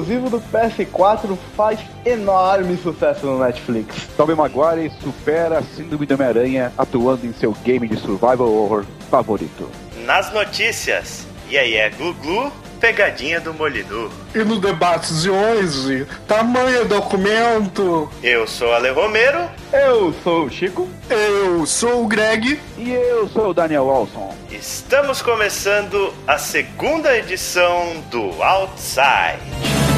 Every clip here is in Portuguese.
exclusivo do PS4 faz enorme sucesso no Netflix. Tobey Maguire supera a síndrome do Homem-Aranha atuando em seu game de survival horror favorito. Nas notícias, e aí é Glu Glu, pegadinha do Molinu. E no debate de hoje, tamanho documento. Eu sou Ale Romero. Eu sou o Chico. Eu sou o Greg. E eu sou o Daniel Walson. Estamos começando a segunda edição do Outside.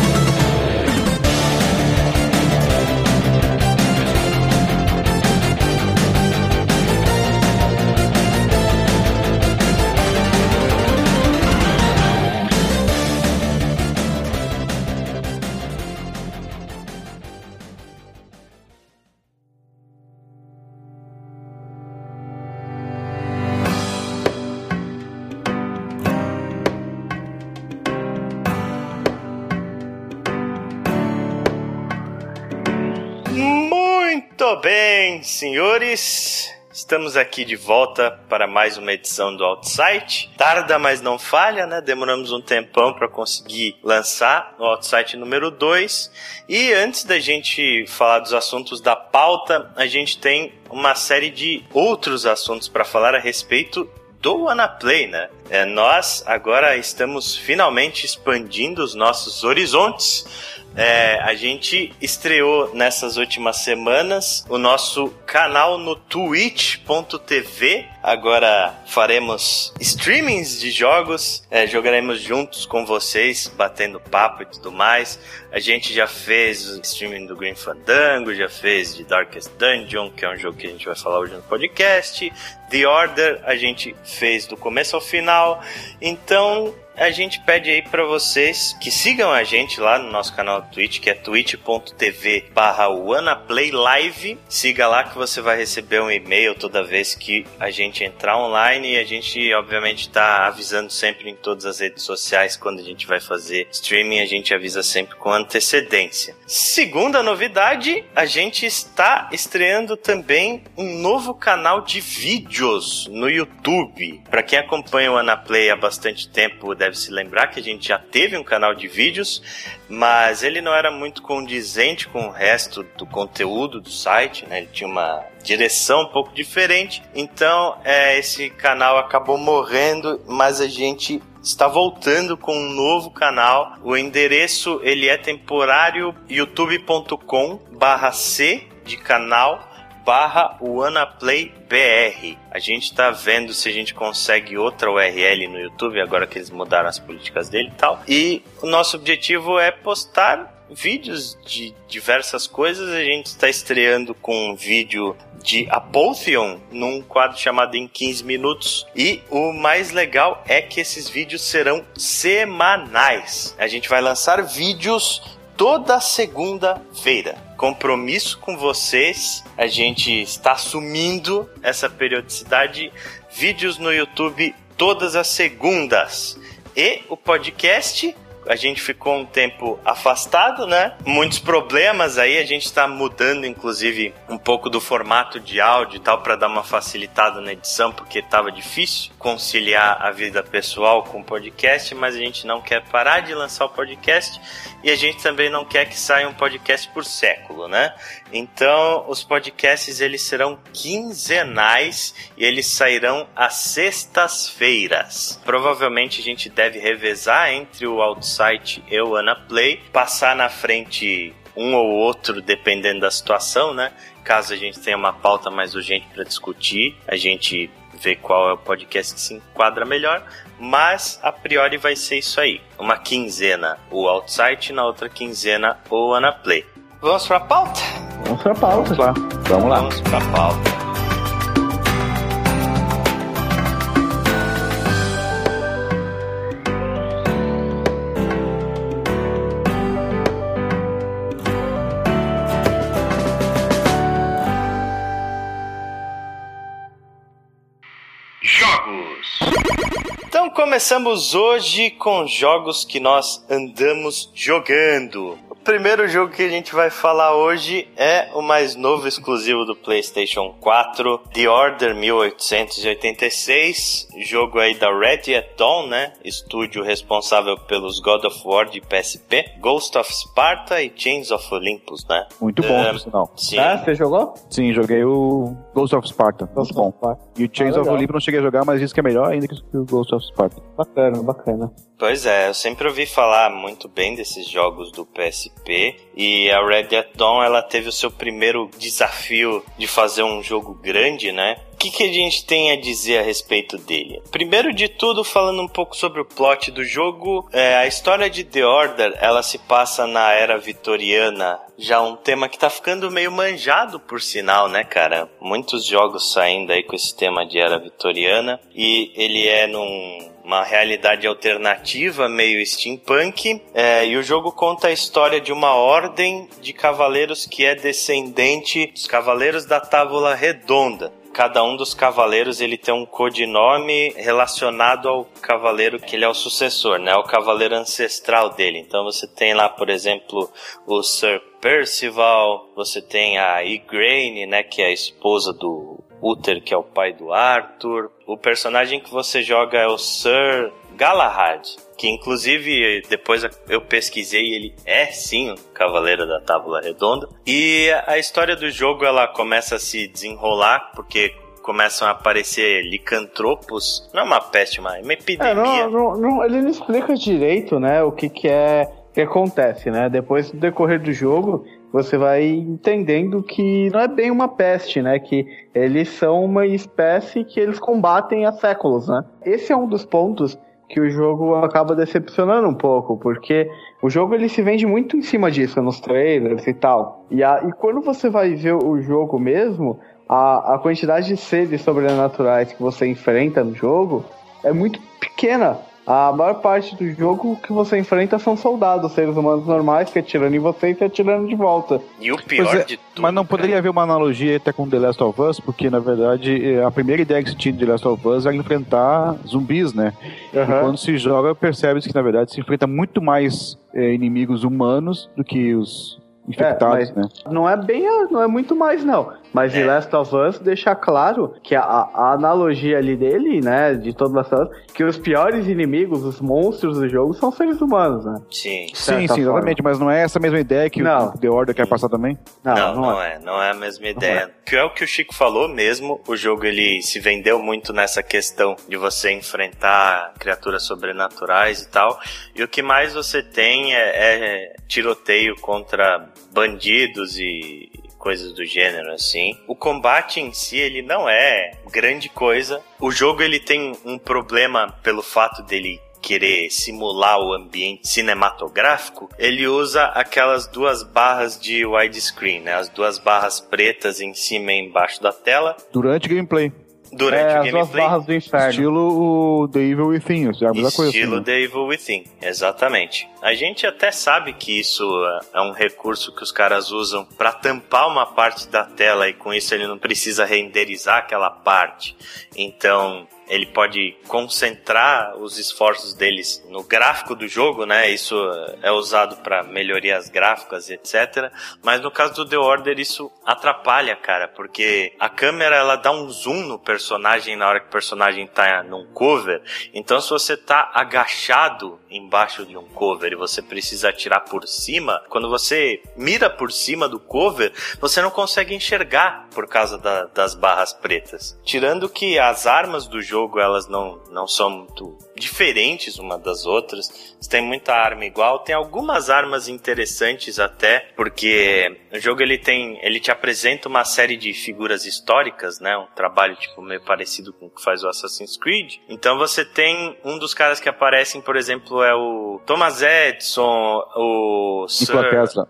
Bem, senhores. Estamos aqui de volta para mais uma edição do Outsite. Tarda, mas não falha, né? Demoramos um tempão para conseguir lançar o Outsite número 2. E antes da gente falar dos assuntos da pauta, a gente tem uma série de outros assuntos para falar a respeito do Anaplay, né? É, nós agora estamos finalmente expandindo os nossos horizontes é, a gente estreou nessas últimas semanas o nosso canal no twitch.tv. Agora faremos streamings de jogos, é, jogaremos juntos com vocês, batendo papo e tudo mais. A gente já fez o streaming do Green Fandango, já fez de Darkest Dungeon, que é um jogo que a gente vai falar hoje no podcast. The Order a gente fez do começo ao final. Então a gente pede aí para vocês que sigam a gente lá no nosso canal do Twitch, que é twitch.tv barra Live. Siga lá que você vai receber um e-mail toda vez que a gente entrar online e a gente, obviamente, tá avisando sempre em todas as redes sociais quando a gente vai fazer streaming, a gente avisa sempre com antecedência. Segunda novidade, a gente está estreando também um novo canal de vídeos no YouTube. Para quem acompanha o Anaplay há bastante tempo, deve se lembrar que a gente já teve um canal de vídeos, mas ele não era muito condizente com o resto do conteúdo do site, né? Ele tinha uma direção um pouco diferente. Então, é, esse canal acabou morrendo, mas a gente está voltando com um novo canal. O endereço ele é temporário youtube.com/c de canal barra WannaPlayBR. A gente está vendo se a gente consegue outra URL no YouTube, agora que eles mudaram as políticas dele e tal. E o nosso objetivo é postar vídeos de diversas coisas. A gente está estreando com um vídeo de Apotheon num quadro chamado Em 15 Minutos. E o mais legal é que esses vídeos serão semanais. A gente vai lançar vídeos toda segunda-feira. Compromisso com vocês, a gente está assumindo essa periodicidade. Vídeos no YouTube todas as segundas. E o podcast a gente ficou um tempo afastado, né? Muitos problemas aí, a gente está mudando, inclusive, um pouco do formato de áudio e tal, para dar uma facilitada na edição, porque estava difícil conciliar a vida pessoal com o podcast, mas a gente não quer parar de lançar o podcast e a gente também não quer que saia um podcast por século, né? Então, os podcasts eles serão quinzenais e eles sairão às sextas-feiras. Provavelmente a gente deve revezar entre o Outsite e o Anaplay, passar na frente um ou outro dependendo da situação, né? Caso a gente tenha uma pauta mais urgente para discutir, a gente vê qual é o podcast que se enquadra melhor, mas a priori vai ser isso aí. Uma quinzena o Outsite, na outra quinzena o Anaplay. Vamos pra pauta? Vamos pra pauta. Lá. Vamos lá. Vamos pra pauta. Começamos hoje com jogos que nós andamos jogando. O primeiro jogo que a gente vai falar hoje é o mais novo exclusivo do PlayStation 4, The Order 1886, jogo aí da Red at Dawn, né? Estúdio responsável pelos God of War de PSP, Ghost of Sparta e Chains of Olympus, né? Muito bom, É, por sinal. Sim. Ah, você jogou? Sim, joguei o Ghost of Sparta. Muito bom. E o Chains Ah, of. Olympus não cheguei a jogar, mas disse que é melhor ainda que o Ghost of Sparta. Bacana, bacana. Pois é, eu sempre ouvi falar muito bem desses jogos do PSP e a Red Dead Dawn ela teve o seu primeiro desafio de fazer um jogo grande, né? Que, que a gente tem a dizer a respeito dele? Primeiro de tudo, falando um pouco sobre o plot do jogo, é, a história de The Order ela se passa na era vitoriana, já um tema que tá ficando meio manjado por sinal, né, cara? Muitos jogos saindo aí com esse tema de era vitoriana e ele é num uma realidade alternativa, meio steampunk. É, e o jogo conta a história de uma ordem de cavaleiros que é descendente dos cavaleiros da Távola Redonda. Cada um dos cavaleiros ele tem um codinome relacionado ao cavaleiro que ele é o sucessor, né? O cavaleiro ancestral dele. Então você tem lá, por exemplo, o Sir Percival, você tem a Igraine, né, que é a esposa do Uther, que é o pai do Arthur. O personagem que você joga é o Sir Galahad, que inclusive depois eu pesquisei e ele é sim o Cavaleiro da Tábula Redonda. E a história do jogo ela começa a se desenrolar porque começam a aparecer licantropos. Não é uma peste, mas é uma É, epidemia. não, não- não- ele não explica direito, né, o que que é que acontece, né? Depois do decorrer do jogo, você vai entendendo que não é bem uma peste, né? Que eles são uma espécie que eles combatem há séculos, né? Esse é um dos pontos que o jogo acaba decepcionando um pouco, porque o jogo ele se vende muito em cima disso nos trailers e tal. E, a, e quando você vai ver o jogo mesmo, a, a quantidade de seres sobrenaturais que você enfrenta no jogo é muito pequena. A maior parte do jogo que você enfrenta são soldados, seres humanos normais, que atirando em você e se atirando de volta. E o pior é, de tudo. Mas não poderia haver uma analogia até com The Last of Us, porque na verdade eh, a primeira ideia que se tinha de The Last of Us era enfrentar zumbis, né? E quando se joga, percebe-se que na verdade se enfrenta muito mais eh, inimigos humanos do que os infectados, É, né? Não é bem, não é muito mais não. Mas É. The Last of Us deixa claro que a, a analogia ali dele, né, de of Us, que os piores inimigos, os monstros do jogo são seres humanos, né? Sim. Sim, sim, exatamente, mas não é essa mesma ideia que Não. o The Order quer passar também? Não, não, é. Não é a mesma ideia. Que é o que o Chico falou mesmo. O jogo ele se vendeu muito nessa questão de você enfrentar criaturas sobrenaturais e tal. E o que mais você tem é, é tiroteio contra bandidos e coisas do gênero assim. O combate em si ele não é grande coisa. O jogo ele tem um problema pelo fato dele querer simular o ambiente cinematográfico, ele usa aquelas duas barras de widescreen, né? As duas barras pretas em cima e embaixo da tela Durante gameplay. Durante é, o as duas gameplay. barras do inferno. Estilo o The Evil Within, é a mesma coisa. assim, Estilo né? The Evil Within, exatamente. A gente até sabe que isso é um recurso que os caras usam para tampar uma parte da tela e com isso ele não precisa renderizar aquela parte. Então ele pode concentrar os esforços deles no gráfico do jogo, né? Isso é usado para melhorias gráficas, etc. Mas no caso do The Order isso atrapalha, cara, porque a câmera ela dá um zoom no personagem na hora que o personagem tá num cover. Então se você tá agachado embaixo de um cover e você precisa atirar por cima, quando você mira por cima do cover, você não consegue enxergar por causa da- das barras pretas. Tirando que as armas do jogo elas não, não são muito diferentes uma das outras. Você tem muita arma igual, tem algumas armas interessantes até, porque o jogo ele tem, ele te apresenta uma série de figuras históricas, né? Um trabalho tipo meio parecido com o que faz o Assassin's Creed. Então você tem um dos caras que aparecem, por exemplo, é o Thomas Edison, o Nikola Sir, Tesla.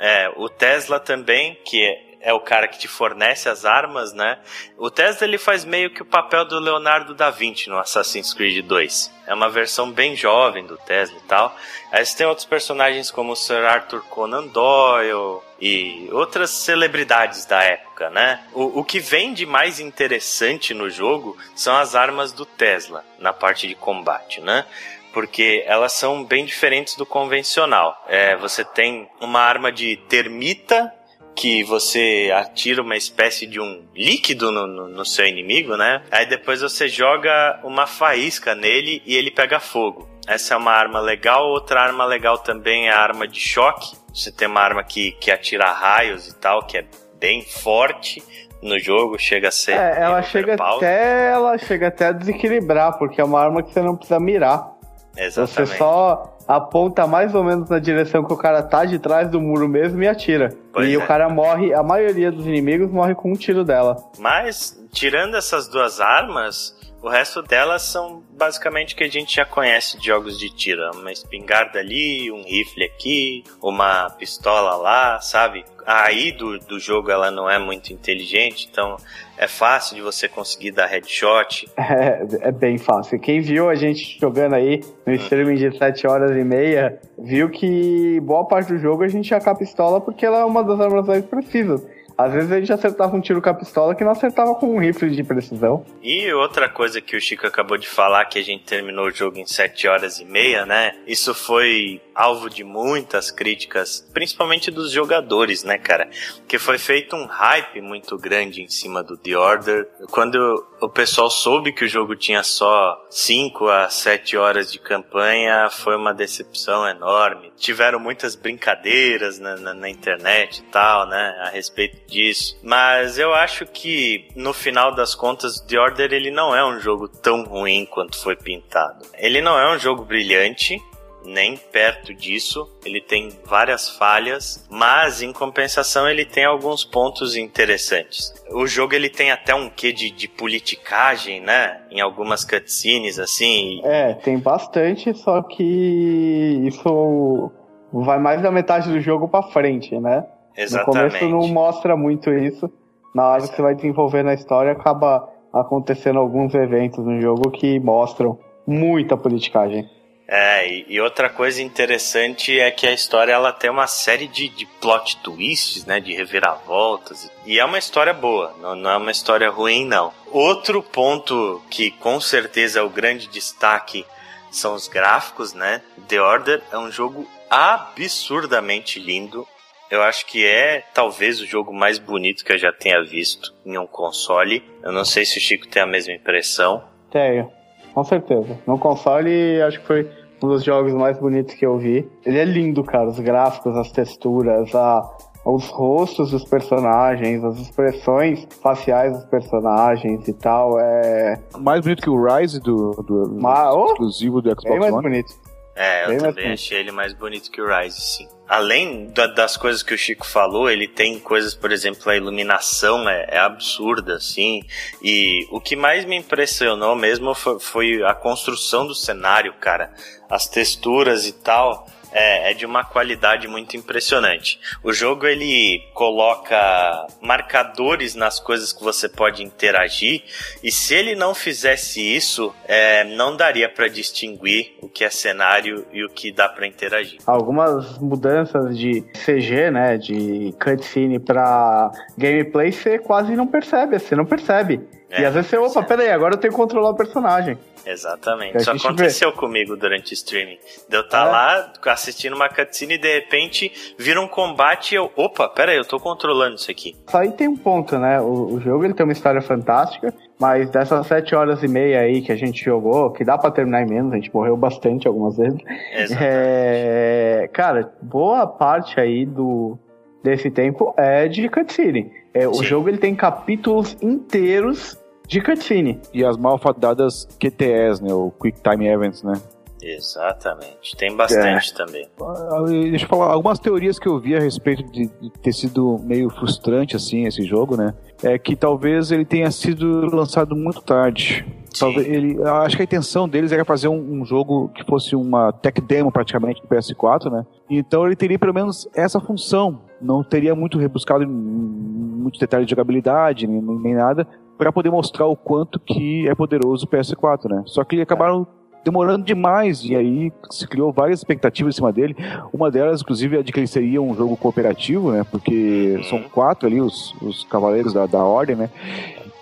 é, o Tesla também, que é, é o cara que te fornece as armas, né? O Tesla ele faz meio que o papel do Leonardo da Vinci no Assassin's Creed 2. É uma versão bem jovem do Tesla e tal. Aí você tem outros personagens como o Sir Arthur Conan Doyle e outras celebridades da época, né? O, o que vem de mais interessante no jogo são as armas do Tesla na parte de combate, né? porque elas são bem diferentes do convencional. É, você tem uma arma de termita que você atira uma espécie de um líquido no, no, no, seu inimigo, né? Aí depois você joga uma faísca nele e ele pega fogo. Essa é uma arma legal. Outra arma legal também é a arma de choque. Você tem uma arma que, que atira raios e tal, que é bem forte no jogo, chega a ser. É, ela chega até. Ela chega até a desequilibrar, porque é uma arma que você não precisa mirar. Exatamente. Você só aponta mais ou menos na direção que o cara tá de trás do muro mesmo e atira. Pois e é. o cara morre, a maioria dos inimigos morre com um tiro dela. Mas, tirando essas duas armas, o resto delas são basicamente que a gente já conhece de jogos de tiro. Uma espingarda ali, um rifle aqui, uma pistola lá, sabe? A AI do, do jogo ela não é muito inteligente, então é fácil de você conseguir dar headshot. É, é bem fácil. Quem viu a gente jogando aí no hum. streaming de 7 horas e meia, viu que boa parte do jogo a gente ia com a pistola porque ela é uma das armas mais precisas. Às vezes a gente acertava um tiro com a pistola que não acertava com um rifle de precisão. E outra coisa que o Chico acabou de falar, que a gente terminou o jogo em 7 horas e meia, né? Isso foi alvo de muitas críticas, principalmente dos jogadores, né, cara? Que foi feito um hype muito grande em cima do The Order. Quando o pessoal soube que o jogo tinha só 5 a 7 horas de campanha, foi uma decepção enorme. Tiveram muitas brincadeiras na, na, na internet e tal, né, a respeito disso. Mas eu acho que no final das contas, The Order ele não é um jogo tão ruim quanto foi pintado. Ele não é um jogo brilhante, nem perto disso. Ele tem várias falhas, mas em compensação ele tem alguns pontos interessantes. O jogo ele tem até um quê de, de politicagem, né? Em algumas cutscenes assim. É, tem bastante, só que isso vai mais da metade do jogo para frente, né? Exatamente. No começo não mostra muito isso. Na hora que você vai desenvolvendo a história, acaba acontecendo alguns eventos no jogo que mostram muita politicagem. É, e, e, outra coisa interessante é que a história ela tem uma série de, de plot twists, né, de reviravoltas. E é uma história boa, não, não é uma história ruim, não. Outro ponto que com certeza é o grande destaque são os gráficos, né? The Order é um jogo absurdamente lindo. Eu acho que é talvez o jogo mais bonito que eu já tenha visto em um console. Eu não sei se o Chico tem a mesma impressão. Tenho, com certeza. No console, acho que foi um dos jogos mais bonitos que eu vi. Ele é lindo, cara. Os gráficos, as texturas, a, os rostos dos personagens, as expressões faciais dos personagens e tal. É. Mais bonito que o Rise do, do, do oh, exclusivo do Xbox One. mais bonito. É, eu Bem também achei ele mais bonito que o Rise, sim. Além da, das coisas que o Chico falou, ele tem coisas, por exemplo, a iluminação é, é absurda, assim. E o que mais me impressionou mesmo foi, foi a construção do cenário, cara. As texturas e tal é, é de uma qualidade muito impressionante. O jogo ele coloca marcadores nas coisas que você pode interagir e se ele não fizesse isso, é, não daria para distinguir o que é cenário e o que dá para interagir. Algumas mudanças de CG, né, de cutscene para gameplay, você quase não percebe, você não percebe. É, e às vezes você, opa, peraí, agora eu tenho que controlar o personagem. Exatamente. Isso aconteceu vê. comigo durante o streaming. De eu estar tá é. lá assistindo uma cutscene e de repente vira um combate e eu, opa, pera aí, eu tô controlando isso aqui. Aí tem um ponto, né? O, o, jogo ele tem uma história fantástica, mas dessas sete horas e meia aí que a gente jogou, que dá pra terminar em menos, a gente morreu bastante algumas vezes. Exatamente. É, cara, boa parte aí do desse tempo é de cutscene. É, o jogo ele tem capítulos inteiros de cutscene. E as malfadadas QTEs, né? O Quick Time Events, né? Exatamente. Tem bastante é. também. Ah, deixa eu falar, algumas teorias que eu vi a respeito de, de, ter sido meio frustrante, assim, esse jogo, né? É que talvez ele tenha sido lançado muito tarde. Talvez ele, acho que a intenção deles era fazer um, um, jogo que fosse uma tech demo praticamente do PS4, né? Então ele teria pelo menos essa função. Não teria muito rebuscado em muitos detalhes de jogabilidade, nem, nem nada, para poder mostrar o quanto que é poderoso o PS4, né? Só que acabaram demorando demais e aí se criou várias expectativas em cima dele. Uma delas, inclusive, é de que ele seria um jogo cooperativo, né? Porque são quatro ali os, os cavaleiros da, da ordem, né?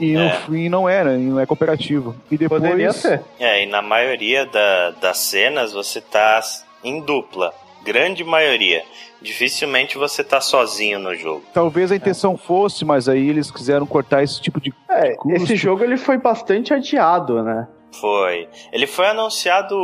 E no é. fim não era, e não é cooperativo. E depois. Poderia ser. É, e na maioria da, das cenas você tá em dupla. Grande maioria. Dificilmente você tá sozinho no jogo. Talvez a intenção é. fosse, mas aí eles quiseram cortar esse tipo de. É, de esse jogo ele foi bastante adiado, né? Foi. Ele foi anunciado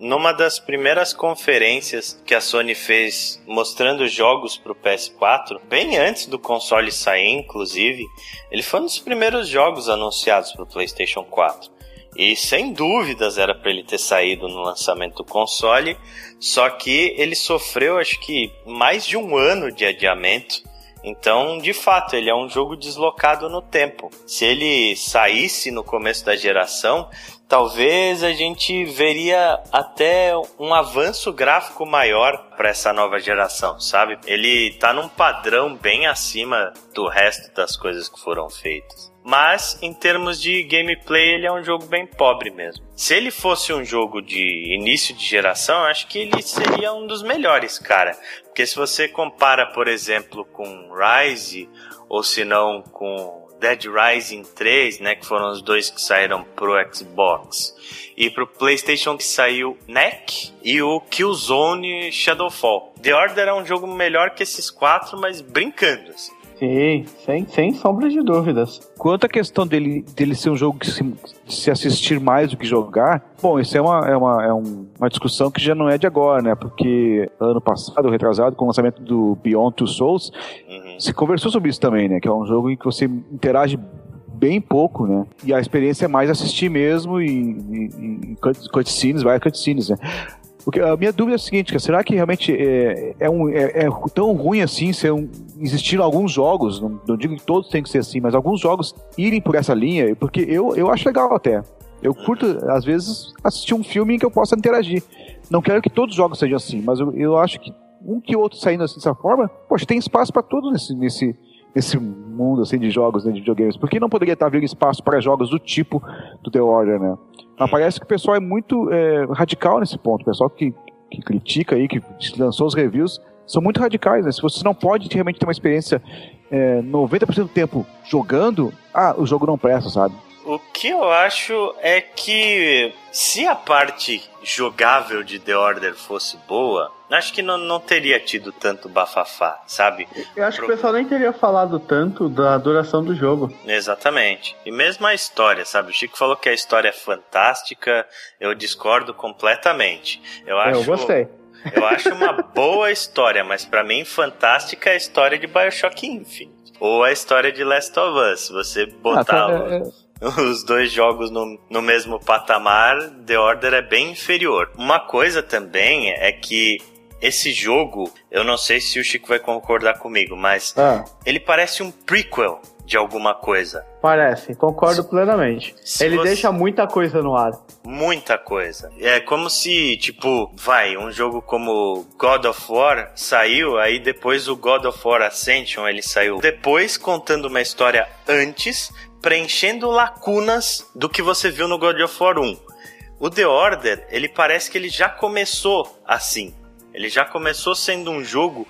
numa das primeiras conferências que a Sony fez mostrando jogos para o PS4, bem antes do console sair, inclusive. Ele foi um dos primeiros jogos anunciados para o PlayStation 4. E sem dúvidas era para ele ter saído no lançamento do console, só que ele sofreu acho que mais de um ano de adiamento então, de fato, ele é um jogo deslocado no tempo. Se ele saísse no começo da geração, talvez a gente veria até um avanço gráfico maior para essa nova geração, sabe? Ele tá num padrão bem acima do resto das coisas que foram feitas. Mas em termos de gameplay, ele é um jogo bem pobre mesmo. Se ele fosse um jogo de início de geração, acho que ele seria um dos melhores, cara. Porque se você compara, por exemplo, com Rise, ou se não com Dead Rising 3, né, que foram os dois que saíram pro Xbox, e pro PlayStation que saiu NEC e o Killzone Shadowfall. The Order é um jogo melhor que esses quatro, mas brincando, assim. Sim, sem, sem sombra de dúvidas. Quanto à questão dele, dele ser um jogo que se, se assistir mais do que jogar, bom, isso é, uma, é, uma, é um, uma discussão que já não é de agora, né? Porque ano passado, retrasado, com o lançamento do Beyond Two Souls, uhum. se conversou sobre isso também, né? Que é um jogo em que você interage bem pouco, né? E a experiência é mais assistir mesmo e, e, e cutscenes, vai cutscenes, né? Porque a minha dúvida é a seguinte, será que realmente é, é, um, é, é tão ruim assim ser um, existir alguns jogos, não, não, digo que todos têm que ser assim, mas alguns jogos irem por essa linha, porque eu, eu acho legal até. Eu curto, às vezes, assistir um filme em que eu possa interagir. Não quero que todos os jogos sejam assim, mas eu, eu acho que um que outro saindo assim dessa forma, poxa, tem espaço para tudo nesse, nesse, nesse mundo assim de jogos, né, de videogames. Por que não poderia estar havendo espaço para jogos do tipo do The Order, né? Mas parece que o pessoal é muito é, radical nesse ponto. O pessoal que, que critica aí, que lançou os reviews, são muito radicais, né? Se você não pode realmente ter uma experiência é, 90% do tempo jogando, ah, o jogo não presta, sabe? O que eu acho é que se a parte jogável de The Order fosse boa, acho que não, não teria tido tanto bafafá, sabe? Eu acho Pro... que o pessoal nem teria falado tanto da duração do jogo. Exatamente. E mesmo a história, sabe? O Chico falou que a história é fantástica, eu discordo completamente. Eu, acho... eu gostei. Eu acho uma boa história, mas para mim fantástica é a história de Bioshock Infinite. Ou a história de Last of Us. Você botar. Ah, tá, é, é os dois jogos no, no mesmo patamar, The Order é bem inferior. Uma coisa também é que esse jogo, eu não sei se o Chico vai concordar comigo, mas ah. ele parece um prequel de alguma coisa. Parece, concordo se, plenamente. Se ele você... deixa muita coisa no ar. Muita coisa. É como se, tipo, vai, um jogo como God of War saiu, aí depois o God of War Ascension ele saiu depois contando uma história antes, preenchendo lacunas do que você viu no God of War 1. O The Order, ele parece que ele já começou assim. Ele já começou sendo um jogo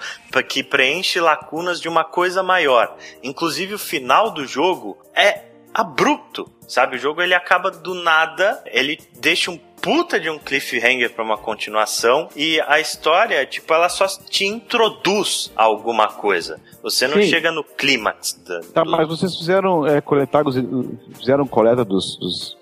que preenche lacunas de uma coisa maior. Inclusive o final do jogo é abrupto, sabe? O jogo ele acaba do nada, ele deixa um puta de um cliffhanger para uma continuação e a história, tipo, ela só te introduz a alguma coisa. Você não Sim. chega no clímax. Da, tá, do... mas vocês fizeram é, coletáveis, fizeram coleta dos, dos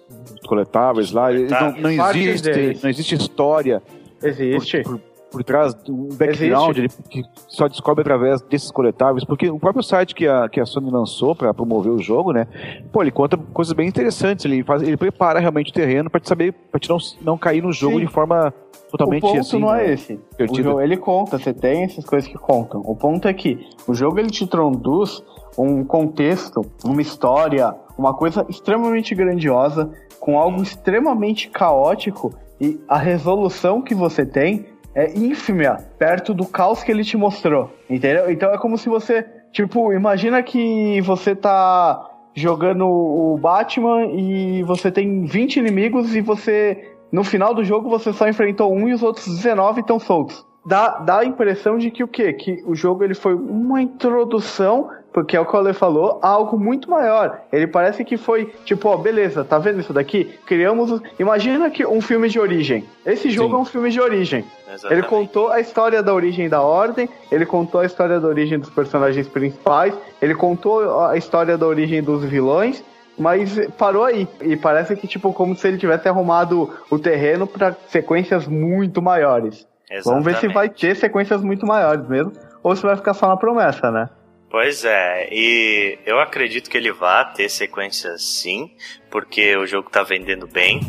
coletáveis lá. Não, não, existe, não existe história. Existe. Por, por, por trás do background ele, que só descobre através desses coletáveis, porque o próprio site que a, que a Sony lançou para promover o jogo, né, pô, ele conta coisas bem interessantes, ele faz, ele prepara realmente o terreno para te saber, para te não, não cair no jogo Sim. de forma totalmente o ponto assim, não é esse. O jogo, ele conta, você tem essas coisas que contam. O ponto é que o jogo ele te traduz um contexto, uma história, uma coisa extremamente grandiosa, com algo extremamente caótico e a resolução que você tem é ínfima perto do caos que ele te mostrou, entendeu? Então é como se você, tipo, imagina que você tá jogando o Batman e você tem 20 inimigos e você, no final do jogo, você só enfrentou um e os outros 19 estão soltos. Dá, dá a impressão de que o quê? Que o jogo ele foi uma introdução porque é o que o Ale falou, algo muito maior. Ele parece que foi, tipo, ó, beleza, tá vendo isso daqui? Criamos. Imagina que um filme de origem. Esse jogo Sim. é um filme de origem. Exatamente. Ele contou a história da origem da Ordem, ele contou a história da origem dos personagens principais, ele contou a história da origem dos vilões, mas parou aí. E parece que, tipo, como se ele tivesse arrumado o terreno para sequências muito maiores. Exatamente. Vamos ver se vai ter sequências muito maiores mesmo, ou se vai ficar só na promessa, né? Pois é, e eu acredito que ele vá ter sequências sim, porque o jogo tá vendendo bem.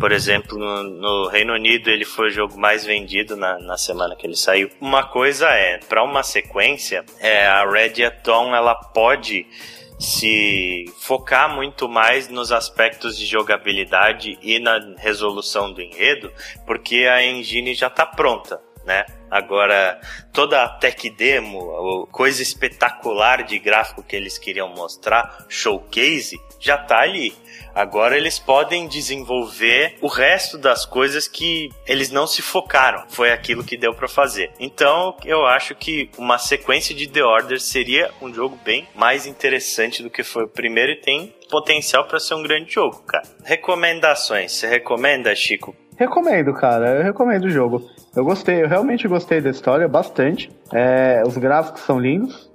Por exemplo, no, no, Reino Unido ele foi o jogo mais vendido na, na semana que ele saiu. Uma coisa é, para uma sequência, é, a Red Dawn ela pode se focar muito mais nos aspectos de jogabilidade e na resolução do enredo, porque a engine já está pronta, né? Agora, toda a tech demo, coisa espetacular de gráfico que eles queriam mostrar, showcase, já está ali. Agora eles podem desenvolver o resto das coisas que eles não se focaram. Foi aquilo que deu para fazer. Então, eu acho que uma sequência de The Order seria um jogo bem mais interessante do que foi o primeiro e tem potencial para ser um grande jogo, cara. Recomendações. Você recomenda, Chico? Recomendo, cara. Eu recomendo o jogo. Eu gostei, eu realmente gostei da história bastante. É, os gráficos são lindos.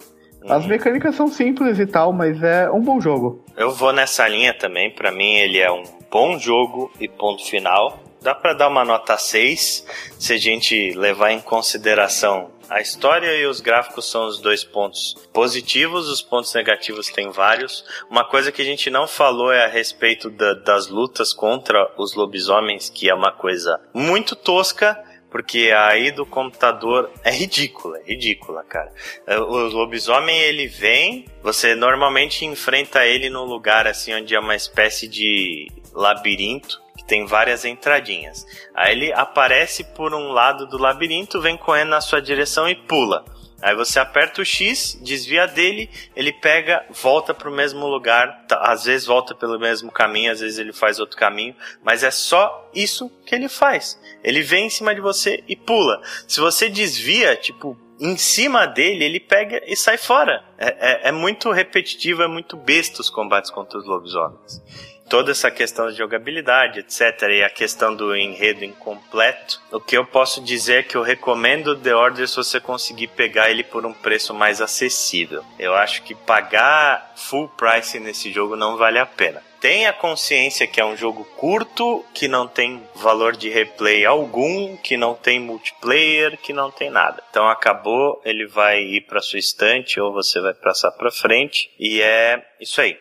As uhum. mecânicas são simples e tal, mas é um bom jogo. Eu vou nessa linha também. Para mim, ele é um bom jogo e ponto final. Dá para dar uma nota 6 se a gente levar em consideração a história e os gráficos são os dois pontos positivos, os pontos negativos tem vários. Uma coisa que a gente não falou é a respeito da, das lutas contra os lobisomens, que é uma coisa muito tosca, porque aí do computador é ridícula, é ridícula, cara. É, o lobisomem ele vem, você normalmente enfrenta ele num lugar assim onde é uma espécie de labirinto tem várias entradinhas. Aí ele aparece por um lado do labirinto, vem correndo na sua direção e pula. Aí você aperta o X, desvia dele, ele pega, volta para o mesmo lugar, tá, às vezes volta pelo mesmo caminho, às vezes ele faz outro caminho, mas é só isso que ele faz. Ele vem em cima de você e pula. Se você desvia, tipo, em cima dele, ele pega e sai fora. É, é, é muito repetitivo, é muito besta os combates contra os lobisomens toda essa questão de jogabilidade, etc., e a questão do enredo incompleto, o que eu posso dizer é que eu recomendo The Order se você conseguir pegar ele por um preço mais acessível. Eu acho que pagar full price nesse jogo não vale a pena. Tenha consciência que é um jogo curto, que não tem valor de replay algum, que não tem multiplayer, que não tem nada. Então acabou, ele vai ir para sua estante ou você vai passar para frente e é isso aí.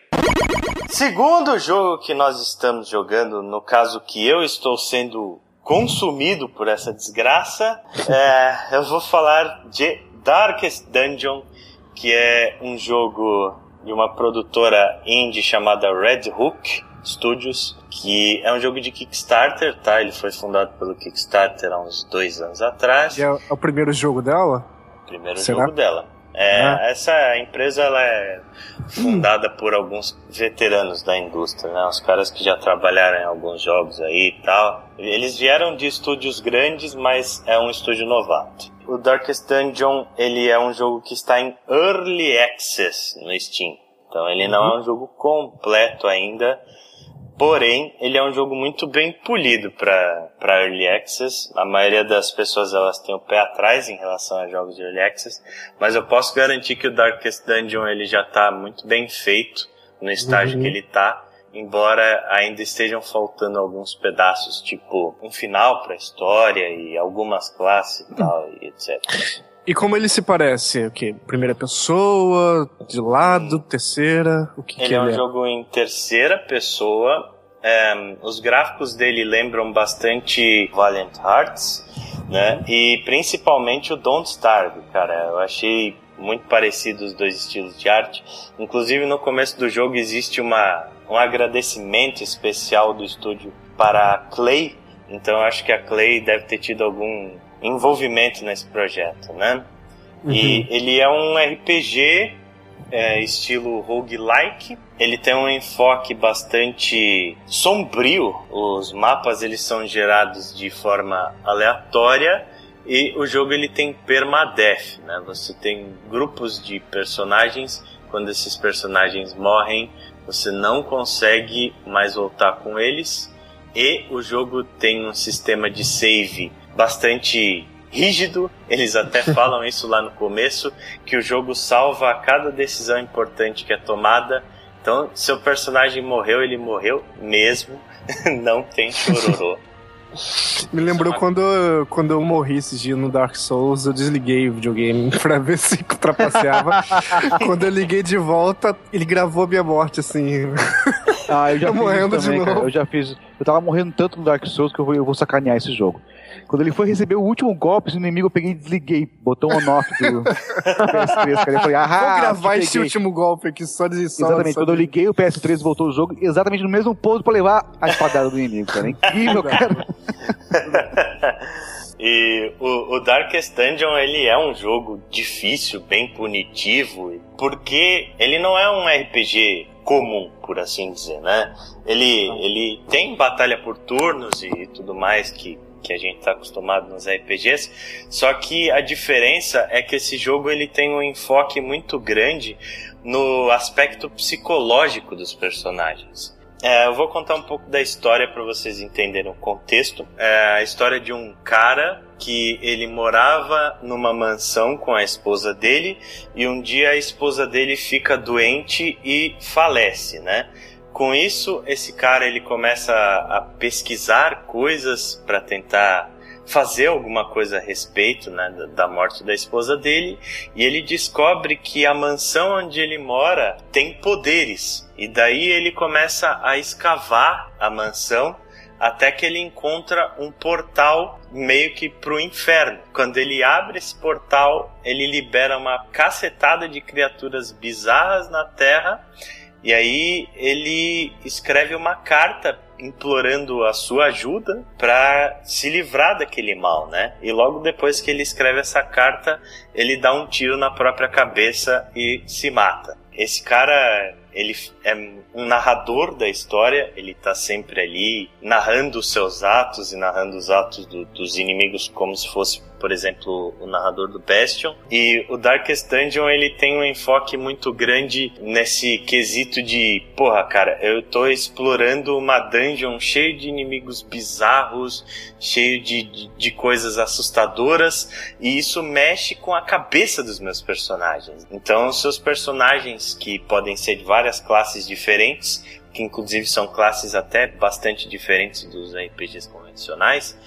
Segundo jogo que nós estamos jogando, no caso que eu estou sendo consumido por essa desgraça, é, eu vou falar de Darkest Dungeon, que é um jogo de uma produtora indie chamada Red Hook Studios, que é um jogo de Kickstarter, tá? Ele foi fundado pelo Kickstarter há uns dois anos atrás. E é o primeiro jogo dela? Primeiro Será? jogo dela. É, ah. Essa empresa ela é fundada por alguns veteranos da indústria, né? Os caras que já trabalharam em alguns jogos aí e tal. Eles vieram de estúdios grandes, mas é um estúdio novato. O Darkest Dungeon, ele é um jogo que está em Early Access no Steam. Então ele não é um jogo completo ainda, Porém, ele é um jogo muito bem polido para Early Access. A maioria das pessoas elas têm o pé atrás em relação a jogos de Early Access, mas eu posso garantir que o Darkest Dungeon ele já está muito bem feito no estágio uhum. que ele está, embora ainda estejam faltando alguns pedaços, tipo um final para a história e algumas classes e tal, e etc. E como ele se parece? O que? Primeira pessoa, de lado, terceira? O que ele que é um é? jogo em terceira pessoa. É, os gráficos dele lembram bastante Valiant Hearts, né? E principalmente o Don't Starve, cara. Eu achei muito parecido os dois estilos de arte. Inclusive no começo do jogo existe uma, um agradecimento especial do estúdio para a Clay. Então eu acho que a Clay deve ter tido algum envolvimento nesse projeto, né? Uhum. E ele é um RPG é, estilo roguelike. Ele tem um enfoque bastante sombrio. Os mapas eles são gerados de forma aleatória e o jogo ele tem permadeath, né? Você tem grupos de personagens quando esses personagens morrem, você não consegue mais voltar com eles. E o jogo tem um sistema de save bastante rígido. Eles até falam isso lá no começo, que o jogo salva a cada decisão importante que é tomada. Então, seu personagem morreu, ele morreu mesmo. não tem chororô. Me lembrou quando, quando eu morri esse dia no Dark Souls, eu desliguei o videogame pra ver se ultrapasseava. quando eu liguei de volta, ele gravou a minha morte, assim. Ah, eu já eu fiz morrendo também, de novo. Cara. Eu já fiz. Eu tava morrendo tanto no Dark Souls que eu vou, eu vou sacanear esse jogo. Quando ele foi receber o último golpe, o inimigo, eu peguei e desliguei, botou um on-off do PS3, cara. Eu falei, ah, Vou gravar esse último golpe aqui só de só, Exatamente, só quando eu liguei o PS3 voltou o jogo, exatamente no mesmo ponto pra levar a espadada do inimigo, cara. Incrível, cara. E o, o, Darkest Dungeon ele é um jogo difícil, bem punitivo, porque ele não é um RPG comum, por assim dizer, né? Ele, ele tem batalha por turnos e tudo mais que que a gente está acostumado nos RPGs. Só que a diferença é que esse jogo ele tem um enfoque muito grande no aspecto psicológico dos personagens. É, eu vou contar um pouco da história para vocês entenderem o contexto. É a história de um cara que ele morava numa mansão com a esposa dele e um dia a esposa dele fica doente e falece, né? Com isso, esse cara ele começa a pesquisar coisas para tentar fazer alguma coisa a respeito né, da morte da esposa dele e ele descobre que a mansão onde ele mora tem poderes e daí ele começa a escavar a mansão até que ele encontra um portal meio que pro inferno. Quando ele abre esse portal, ele libera uma cacetada de criaturas bizarras na Terra e aí ele escreve uma carta implorando a sua ajuda para se livrar daquele mal, né? E logo depois que ele escreve essa carta, ele dá um tiro na própria cabeça e se mata. Esse cara, ele é um narrador da história, ele tá sempre ali narrando os seus atos e narrando os atos do, dos inimigos como se fosse por exemplo, o narrador do Bastion. E o Darkest Dungeon, ele tem um enfoque muito grande nesse quesito de, porra, cara, eu tô explorando uma dungeon cheia de inimigos bizarros, cheio de, de, de coisas assustadoras, e isso mexe com a cabeça dos meus personagens. Então, seus personagens, que podem ser de várias classes diferentes, que inclusive são classes até bastante diferentes dos RPGs convencionais,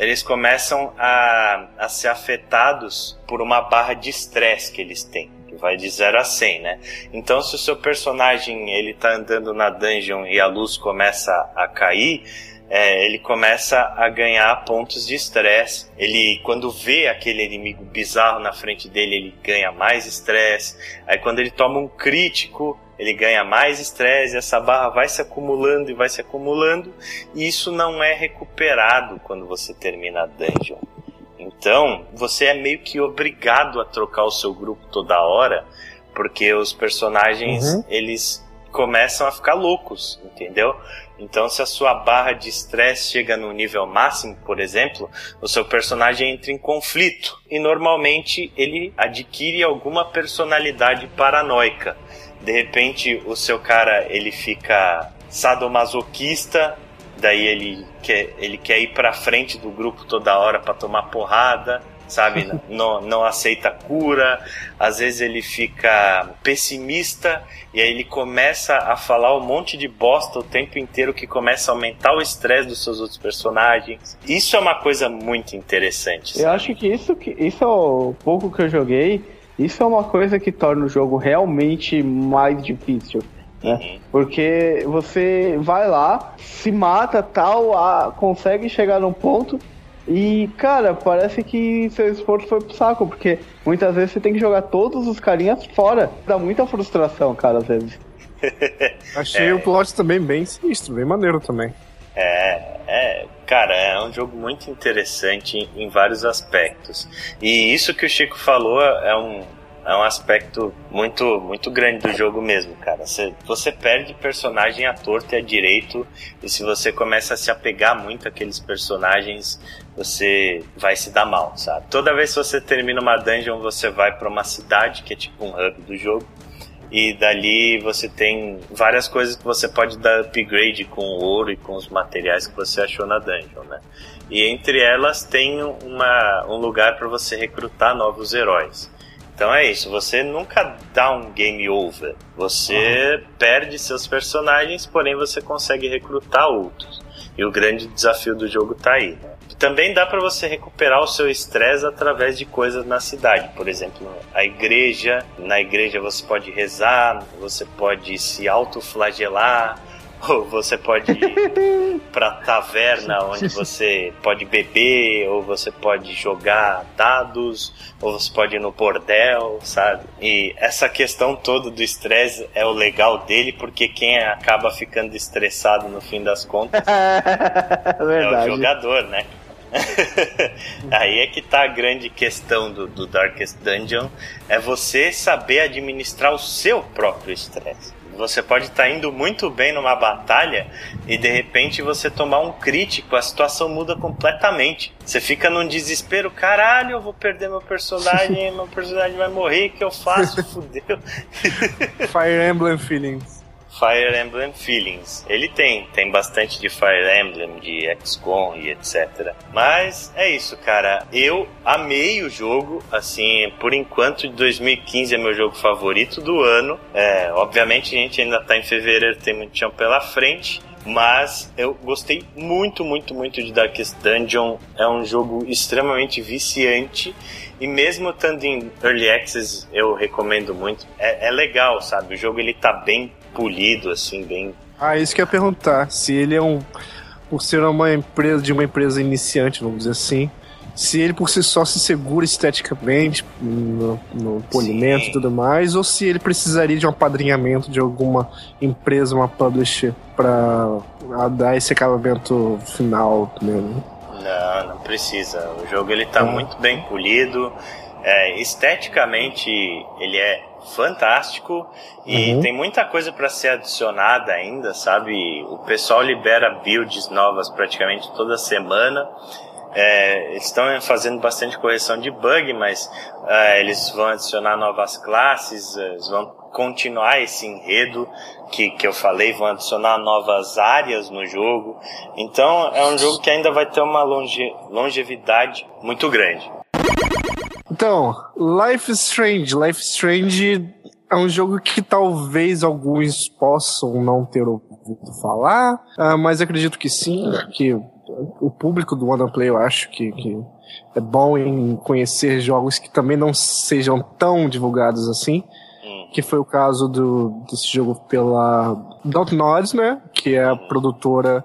eles começam a, a ser afetados por uma barra de estresse que eles têm que vai de 0 a 100, né? Então, se o seu personagem ele tá andando na dungeon e a luz começa a cair, é, ele começa a ganhar pontos de estresse. Ele, quando vê aquele inimigo bizarro na frente dele, ele ganha mais estresse. Aí, quando ele toma um crítico, ele ganha mais estresse, essa barra vai se acumulando e vai se acumulando, e isso não é recuperado quando você termina a dungeon. Então, você é meio que obrigado a trocar o seu grupo toda hora, porque os personagens, uhum. eles começam a ficar loucos, entendeu? Então, se a sua barra de estresse chega no nível máximo, por exemplo, o seu personagem entra em conflito e normalmente ele adquire alguma personalidade paranoica de repente o seu cara ele fica sadomasoquista, daí ele quer, ele quer ir pra frente do grupo toda hora para tomar porrada, sabe? não, não aceita cura, às vezes ele fica pessimista e aí ele começa a falar um monte de bosta o tempo inteiro que começa a aumentar o estresse dos seus outros personagens. Isso é uma coisa muito interessante. Sabe? Eu acho que isso, que isso é o pouco que eu joguei isso é uma coisa que torna o jogo realmente mais difícil. Né? Uhum. Porque você vai lá, se mata, tal, a, consegue chegar num ponto e, cara, parece que seu esforço foi pro saco, porque muitas vezes você tem que jogar todos os carinhas fora. Dá muita frustração, cara, às vezes. Achei é. o plot também bem sinistro, bem maneiro também. É, é, cara, é um jogo muito interessante em, em, vários aspectos. E isso que o Chico falou é um, é um aspecto muito muito grande do jogo mesmo, cara. Você, você perde personagem à torta e à direito, e se você começa a se apegar muito àqueles personagens, você vai se dar mal, sabe? Toda vez que você termina uma dungeon, você vai para uma cidade, que é tipo um hub do jogo, e dali você tem várias coisas que você pode dar upgrade com o ouro e com os materiais que você achou na dungeon, né? E entre elas tem uma, um lugar para você recrutar novos heróis. Então é isso, você nunca dá um game over. Você uhum. perde seus personagens, porém você consegue recrutar outros. E o grande desafio do jogo tá aí. Né? Também dá para você recuperar o seu estresse através de coisas na cidade. Por exemplo, a igreja. Na igreja você pode rezar, você pode se autoflagelar, ou você pode ir pra taverna onde você pode beber, ou você pode jogar dados, ou você pode ir no bordel, sabe? E essa questão toda do estresse é o legal dele, porque quem acaba ficando estressado no fim das contas é o jogador, né? Aí é que tá a grande questão do, do Darkest Dungeon, é você saber administrar o seu próprio estresse. Você pode estar tá indo muito bem numa batalha e de repente você tomar um crítico, a situação muda completamente. Você fica num desespero, caralho, eu vou perder meu personagem, meu personagem vai morrer, o que eu faço? Fudeu. Fire Emblem Feelings. Fire Emblem Feelings. Ele tem, tem bastante de Fire Emblem, de XCOM e etc. Mas é isso, cara. Eu amei o jogo, assim, por enquanto de 2015 é meu jogo favorito do ano. É, obviamente a gente ainda tá em fevereiro, tem muito chão pela frente. Mas eu gostei muito, muito, muito de Darkest Dungeon. É um jogo extremamente viciante. E mesmo estando em Early Access, eu recomendo muito. É, é legal, sabe? O jogo ele tá bem polido, assim, bem. Ah, isso que eu ia perguntar. Se ele é um. Por ser uma empresa de uma empresa iniciante, vamos dizer assim. Se ele por si só se segura esteticamente no, no polimento Sim. e tudo mais, ou se ele precisaria de um apadrinhamento de alguma empresa, uma publisher, para dar esse acabamento final mesmo. Não, não precisa. O jogo ele tá é. muito bem polido. É, esteticamente ele é fantástico e uhum. tem muita coisa para ser adicionada ainda, sabe? O pessoal libera builds novas praticamente toda semana. É, eles estão fazendo bastante correção de bug, mas é, eles vão adicionar novas classes, eles vão continuar esse enredo que, que eu falei, vão adicionar novas áreas no jogo. Então é um jogo que ainda vai ter uma longe, longevidade muito grande. Então, Life Strange. Life Strange é um jogo que talvez alguns possam não ter ouvido falar, uh, mas acredito que sim, que o público do Wanna Play eu acho que, que é bom em conhecer jogos que também não sejam tão divulgados assim hum. que foi o caso do, desse jogo pela Dontnods, né? Que é a produtora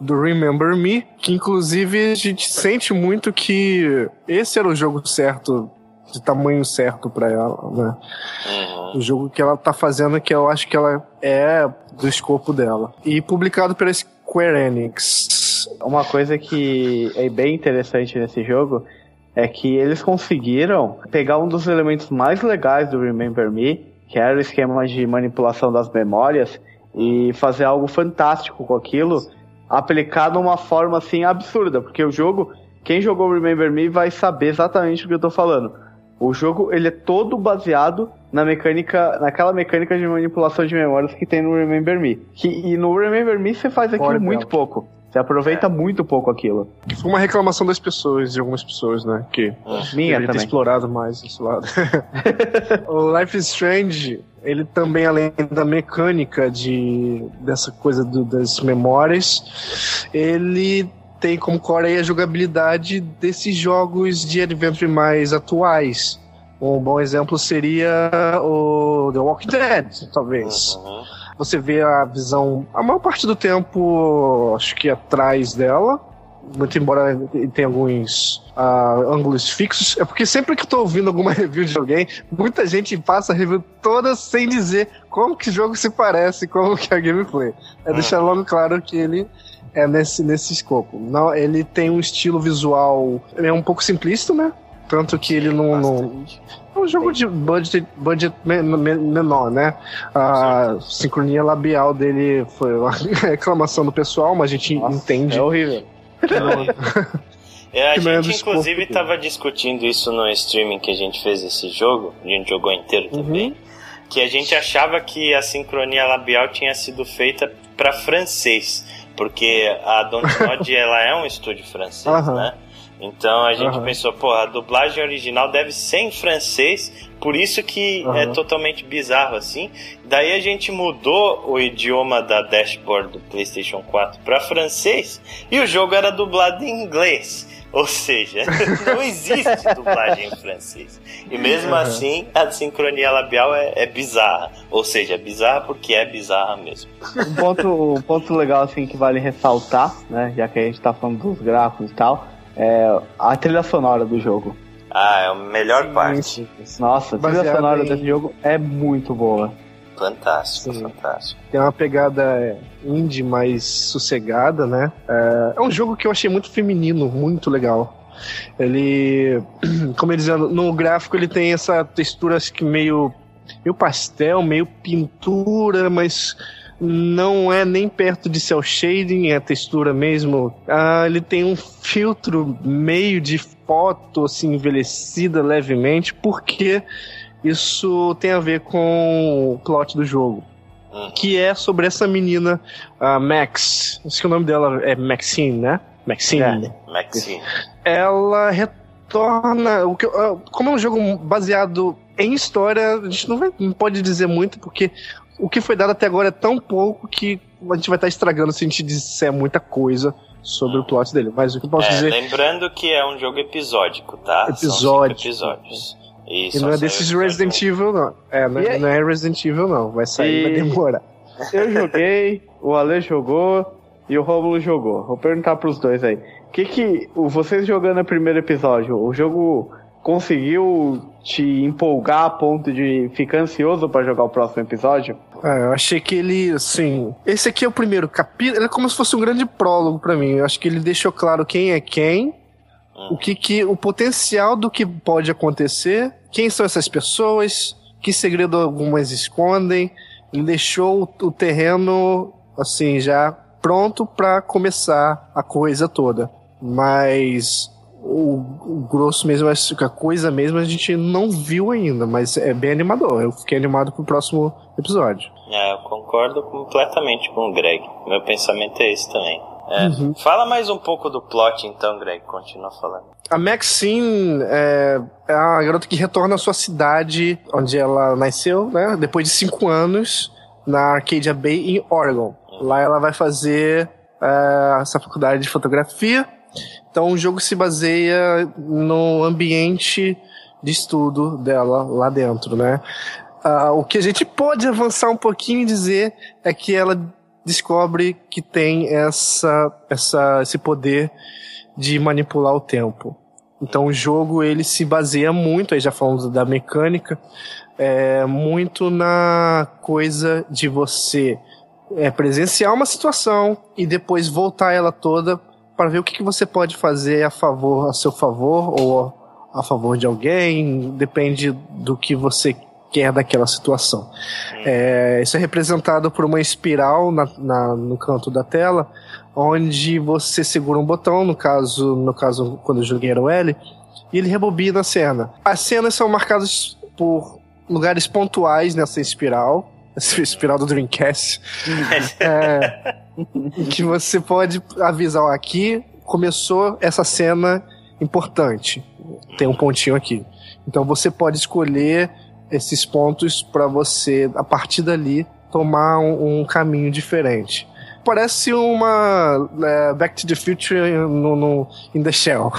do Remember Me, que inclusive a gente sente muito que esse era o jogo certo, de tamanho certo para ela, né? Uhum. O jogo que ela tá fazendo que eu acho que ela é do escopo dela. E publicado pela Square Enix. Uma coisa que é bem interessante nesse jogo é que eles conseguiram pegar um dos elementos mais legais do Remember Me, que era o esquema de manipulação das memórias, e fazer algo fantástico com aquilo aplicado de uma forma assim absurda, porque o jogo, quem jogou Remember Me vai saber exatamente o que eu tô falando. O jogo ele é todo baseado na mecânica, naquela mecânica de manipulação de memórias que tem no Remember Me. Que, e no Remember Me você faz aquilo muito pouco. Você aproveita é. muito pouco aquilo. Foi uma reclamação das pessoas, de algumas pessoas, né? Que Minha também. ter explorado mais esse lado. o Life is Strange, ele também, além da mecânica de, dessa coisa do, das memórias, ele tem como core a jogabilidade desses jogos de adventure mais atuais. Um bom exemplo seria o The Walking Dead, talvez. Uhum você vê a visão, a maior parte do tempo, acho que atrás dela. Muito embora tenha alguns uh, ângulos fixos. É porque sempre que eu tô ouvindo alguma review de alguém, muita gente passa a review toda sem dizer como que o jogo se parece, como que é a gameplay. É uhum. deixar logo claro que ele é nesse, nesse escopo. Não, ele tem um estilo visual. Ele é um pouco simplista, né? Tanto que ele não, não, é um jogo de budget, budget menor, né? A sincronia labial dele foi uma reclamação do pessoal, mas a gente Nossa, entende. É horrível. É, a gente, inclusive, estava discutindo isso no streaming que a gente fez esse jogo. A gente jogou inteiro uhum. também. Uhum. que a gente achava que a sincronia labial tinha sido feita para francês, porque a Dontnod ela é um estúdio francês, uhum. né? Então a gente uhum. pensou, pô, a dublagem original deve ser em francês, por isso que uhum. é totalmente bizarro assim. Daí a gente mudou o idioma da dashboard do PlayStation 4 para francês e o jogo era dublado em inglês. Ou seja, não existe dublagem em francês. E mesmo uhum. assim, a sincronia labial é, é, bizarra. Ou seja, é bizarra porque é bizarra mesmo. Um ponto, um ponto legal assim que vale ressaltar, né? Já que a gente tá falando dos gráficos e tal, é a trilha sonora do jogo. Ah, é a melhor Sim, parte. Nossa, a trilha sonora em... desse jogo é muito boa. Fantástico, Sim. fantástico. Tem uma pegada indie mais sossegada, né? É, é um jogo que eu achei muito feminino, muito legal. Ele, como eles dizendo, no gráfico ele tem essa textura acho que meio, meio pastel, meio pintura, mas não é nem perto de cel shading, é a textura mesmo. Ah, ele tem um filtro meio de foto assim envelhecida levemente, porque isso tem a ver com o plot do jogo. Hum. Que é sobre essa menina, a Max. Acho que o nome dela é Maxine, né? Maxine. É, Maxine. Ela retorna. O que, como é um jogo baseado em história, a gente não, vai, não pode dizer muito, porque o que foi dado até agora é tão pouco que a gente vai estar estragando se a gente disser muita coisa sobre o plot dele. Mas o que eu posso é, dizer. Lembrando que é um jogo episódico, tá? Episódico. episódios. Isso, e não é desses Resident Evil, não. É, não, é, não é Resident Evil, não. Vai sair, e... vai demorar. Eu joguei, o Ale jogou e o Romulo jogou. Vou perguntar pros dois aí. O que que, vocês jogando o primeiro episódio, o jogo conseguiu te empolgar a ponto de ficar ansioso para jogar o próximo episódio? É, eu achei que ele, assim. Esse aqui é o primeiro capítulo. Ele é como se fosse um grande prólogo para mim. Eu acho que ele deixou claro quem é quem, o que, que. o potencial do que pode acontecer, quem são essas pessoas, que segredo algumas escondem. Ele deixou o, o terreno, assim, já pronto para começar a coisa toda. Mas o, o, grosso mesmo, a coisa mesmo a gente não viu ainda, mas é bem animador. Eu fiquei animado pro próximo episódio. É, eu concordo completamente com o Greg. Meu pensamento é esse também. É, uhum. Fala mais um pouco do plot então, Greg. Continua falando. A Maxine é, é a garota que retorna à sua cidade, onde ela nasceu, né? Depois de cinco anos, na Arcadia Bay, em Oregon. Uhum. Lá ela vai fazer é, essa faculdade de fotografia então o jogo se baseia no ambiente de estudo dela lá dentro, né? Uh, o que a gente pode avançar um pouquinho e dizer é que ela descobre que tem essa, essa, esse poder de manipular o tempo. Então o jogo ele se baseia muito, aí já falamos da mecânica, é, muito na coisa de você é, presenciar uma situação e depois voltar ela toda para ver o que, que você pode fazer a favor, a seu favor ou a favor de alguém, depende do que você quer daquela situação. É, isso é representado por uma espiral na, na, no canto da tela, onde você segura um botão, no caso, no caso quando eu joguei era o L, e ele rebobina a cena. As cenas são marcadas por lugares pontuais nessa espiral, espiral do Dreamcast. é, que você pode avisar, ó, aqui começou essa cena importante. Tem um pontinho aqui. Então você pode escolher esses pontos para você, a partir dali, tomar um, um caminho diferente. Parece uma é, Back to the Future no, no, in the Shell.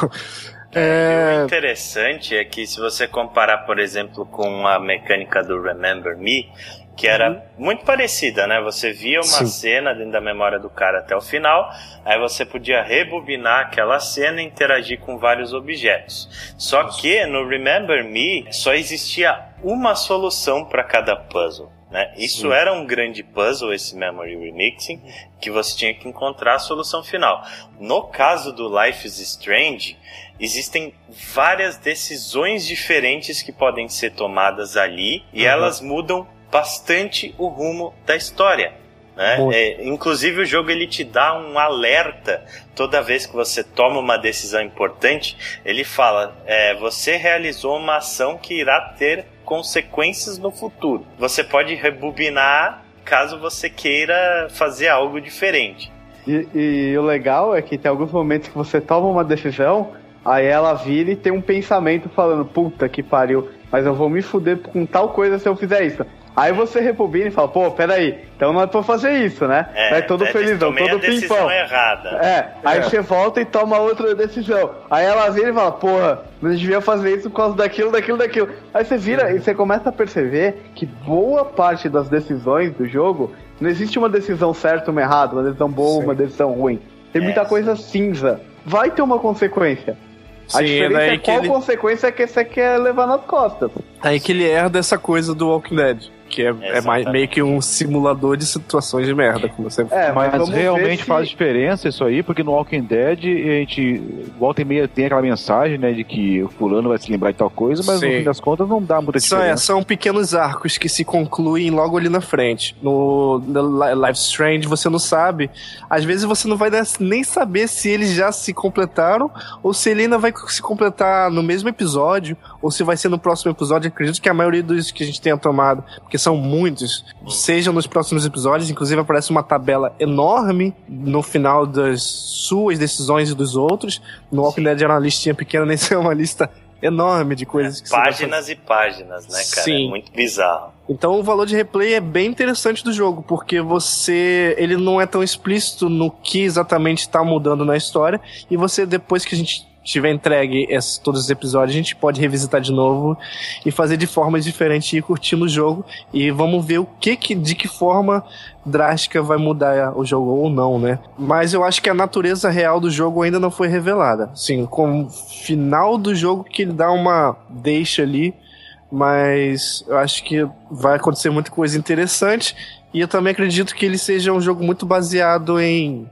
É... O interessante é que se você comparar, por exemplo, com a mecânica do Remember Me, que era uhum. muito parecida, né? Você via uma Sim. cena dentro da memória do cara até o final, aí você podia rebobinar aquela cena e interagir com vários objetos. Só que no Remember Me só existia uma solução para cada puzzle. Né? Isso Sim. era um grande puzzle, esse Memory Remixing, que você tinha que encontrar a solução final. No caso do Life is Strange, existem várias decisões diferentes que podem ser tomadas ali e uhum. elas mudam bastante o rumo da história. Né? É, inclusive o jogo ele te dá um alerta toda vez que você toma uma decisão importante. Ele fala: é, você realizou uma ação que irá ter consequências no futuro. Você pode rebobinar caso você queira fazer algo diferente. E, e, o legal é que tem alguns momentos que você toma uma decisão, aí ela vira e tem um pensamento falando: puta que pariu, mas eu vou me fuder com tal coisa se eu fizer isso. Aí você rebobina e fala, pô, peraí, então não é pra fazer isso, né? É, Vai todo é, felizão, todo pimpão. errada. É, aí é. você volta e toma outra decisão. Aí ela vira e fala, porra, não devia fazer isso por causa daquilo, daquilo, daquilo. Aí você vira e você começa a perceber que boa parte das decisões do jogo não existe uma decisão certa ou uma errada, uma decisão boa, Sim. uma decisão ruim. Tem é, muita coisa cinza. Vai ter uma consequência. A Sim, diferença é, é qual ele... consequência que você quer levar nas costas. Aí que ele herda essa coisa do Walking Dead que é, é mais, meio que um simulador de situações de merda. Como você... É, mas, realmente faz diferença isso aí, porque no Walking Dead a gente volta e meia tem aquela mensagem, né, de que o fulano vai se lembrar de tal coisa, mas Sim. no fim das contas não dá muita diferença. São, é, são pequenos arcos que se concluem logo ali na frente. No, no Life Strange você não sabe. Às vezes você não vai nem saber se eles já se completaram ou se ele ainda vai se completar no mesmo episódio ou se vai ser no próximo episódio. Acredito que a maioria dos que a gente tenha tomado, porque são muitos, sejam nos próximos episódios. Inclusive aparece uma tabela enorme no final das suas decisões e dos outros. No Walking Dead era uma listinha pequena, nesse é uma lista enorme de coisas é, que Páginas e páginas, né, cara? Sim. É muito bizarro. Então o valor de replay é bem interessante do jogo, porque você. ele não é tão explícito no que exatamente está mudando na história, e você, depois que a gente tiver entregue esse, todos os episódios, a gente pode revisitar de novo e fazer de formas diferentes e ir curtindo o jogo. E vamos ver o que, que de que forma drástica vai mudar o jogo ou não, né? Mas eu acho que a natureza real do jogo ainda não foi revelada. Sim, com o final do jogo que ele dá uma deixa ali, mas eu acho que vai acontecer muita coisa interessante. E eu também acredito que ele seja um jogo muito baseado em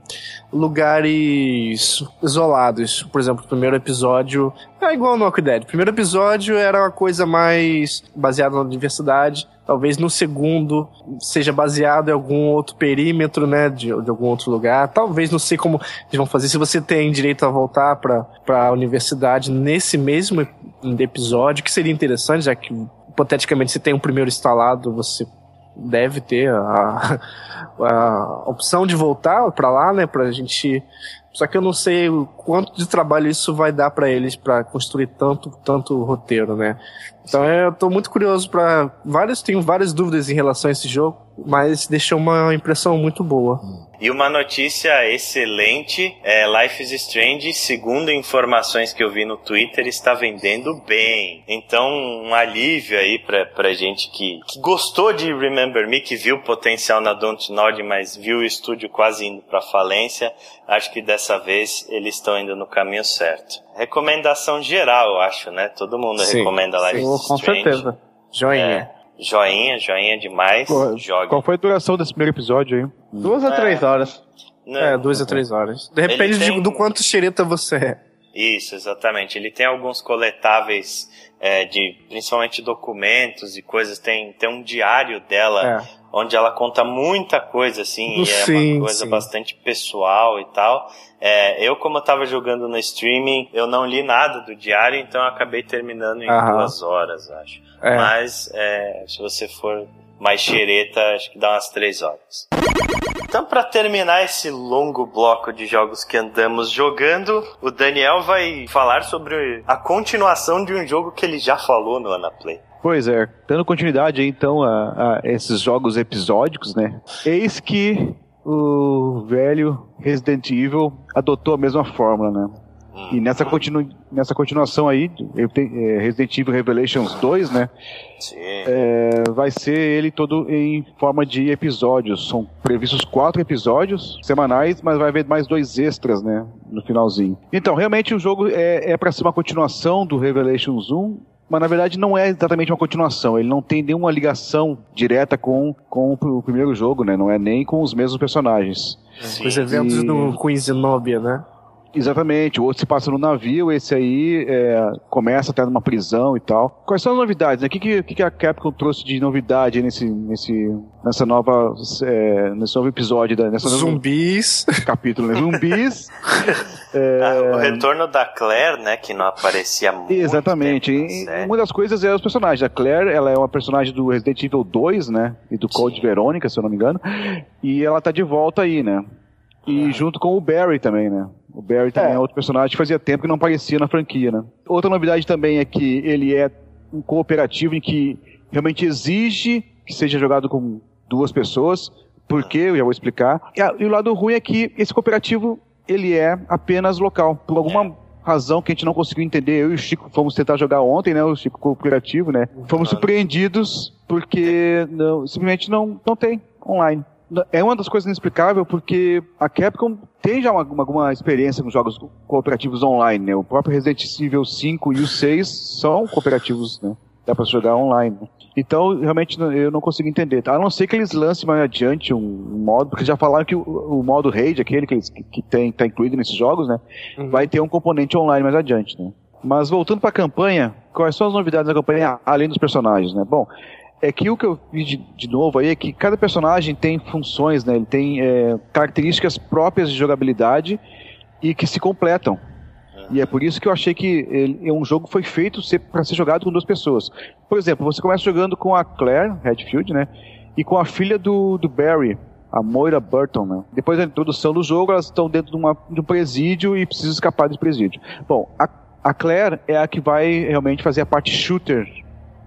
lugares isolados. Por exemplo, o primeiro episódio é igual no Walking Dead. O primeiro episódio era uma coisa mais baseada na diversidade. Talvez no segundo seja baseado em algum outro perímetro, né? De, de algum outro lugar. Talvez, não sei como eles vão fazer. Se você tem direito a voltar para a universidade nesse mesmo episódio, que seria interessante, já que hipoteticamente você tem um primeiro instalado, você deve ter a, a opção de voltar para lá, né, pra gente só que eu não sei o quanto de trabalho isso vai dar para eles para construir tanto tanto roteiro, né? Então eu tô muito curioso para vários tenho várias dúvidas em relação a esse jogo, mas deixou uma impressão muito boa. E uma notícia excelente, é Life is Strange, segundo informações que eu vi no Twitter, está vendendo bem. Então, um alívio aí pra, pra gente que, que gostou de Remember Me, que viu potencial na Don't Nod, mas viu o estúdio quase indo pra falência. Acho que dessa vez eles estão indo no caminho certo. Recomendação geral, eu acho, né? Todo mundo sim, recomenda Life sim, is Strange. Com certeza. Joinha. É. Joinha, joinha demais. Pô, Qual foi a duração desse primeiro episódio aí? Duas a três horas. Não, é, duas a três horas. Depende de, do quanto xereta você é. Isso, exatamente. Ele tem alguns coletáveis é, de principalmente documentos e coisas. Tem, tem um diário dela é. onde ela conta muita coisa, assim, sim, e é uma coisa sim. bastante pessoal e tal. É, eu, como eu tava jogando no streaming, eu não li nada do diário, então eu acabei terminando em Aham. duas horas, acho. É. Mas é, se você for mais xereta, acho que dá umas três horas. Então, para terminar esse longo bloco de jogos que andamos jogando, o Daniel vai falar sobre a continuação de um jogo que ele já falou no Anaplay. Pois é, dando continuidade aí, então a, a esses jogos episódicos, né? Eis que o velho Resident Evil adotou a mesma fórmula, né? E nessa, continu, nessa continuação aí, é, Resident Evil Revelations 2, né? Sim. É, vai ser ele todo em forma de episódios. São previstos quatro episódios semanais, mas vai haver mais dois extras, né? No finalzinho. Então, realmente o jogo é, é para ser uma continuação do Revelations 1, mas na verdade não é exatamente uma continuação. Ele não tem nenhuma ligação direta com, com o primeiro jogo, né? Não é nem com os mesmos personagens. Sim. Os eventos e... do Queen Zenobia, né? Exatamente, o outro se passa no navio, esse aí é, começa até numa prisão e tal. Quais são as novidades? Né? O que, que, que a Capcom trouxe de novidade nesse, nesse, nessa nova, é, nesse novo episódio? Da, nessa Zumbis. Capítulo, né? Zumbis. é... ah, o retorno da Claire, né, que não aparecia muito. Exatamente. E, uma das coisas é os personagens. A Claire, ela é uma personagem do Resident Evil 2, né, e do Code Verônica, se eu não me engano, e ela tá de volta aí, né. E ah. junto com o Barry também, né? O Barry também é. é outro personagem que fazia tempo que não aparecia na franquia, né? Outra novidade também é que ele é um cooperativo em que realmente exige que seja jogado com duas pessoas, porque eu já vou explicar. E, o lado ruim é que esse cooperativo ele é apenas local. Por alguma é. razão que a gente não conseguiu entender, eu e o Chico fomos tentar jogar ontem, né? O Chico cooperativo, né? Fomos surpreendidos porque não, simplesmente não, não tem online é uma das coisas inexplicáveis porque a Capcom tem já uma, alguma experiência com jogos cooperativos online, né? O próprio Resident Evil 5 e o 6 são cooperativos, né? Dá pra jogar online. Né? Então, realmente, eu não consigo entender. A não ser que eles lancem mais adiante um, modo, porque já falaram que o, o modo raid, aquele que, eles, que tem, tá incluído nesses jogos, né? Uhum. Vai ter um componente online mais adiante, né? Mas voltando para a campanha, quais são as novidades da campanha além dos personagens, né? Bom, é que o que eu vi de, de, novo aí é que cada personagem tem funções, né? Ele tem é, características próprias de jogabilidade e que se completam. E é por isso que eu achei que ele, um jogo foi feito para ser jogado com duas pessoas. Por exemplo, você começa jogando com a Claire Redfield, né? E com a filha do, do Barry, a Moira Burton, né? Depois da introdução do jogo, elas estão dentro de, uma, de um presídio e precisam escapar desse presídio. Bom, a, a Claire é a que vai realmente fazer a parte shooter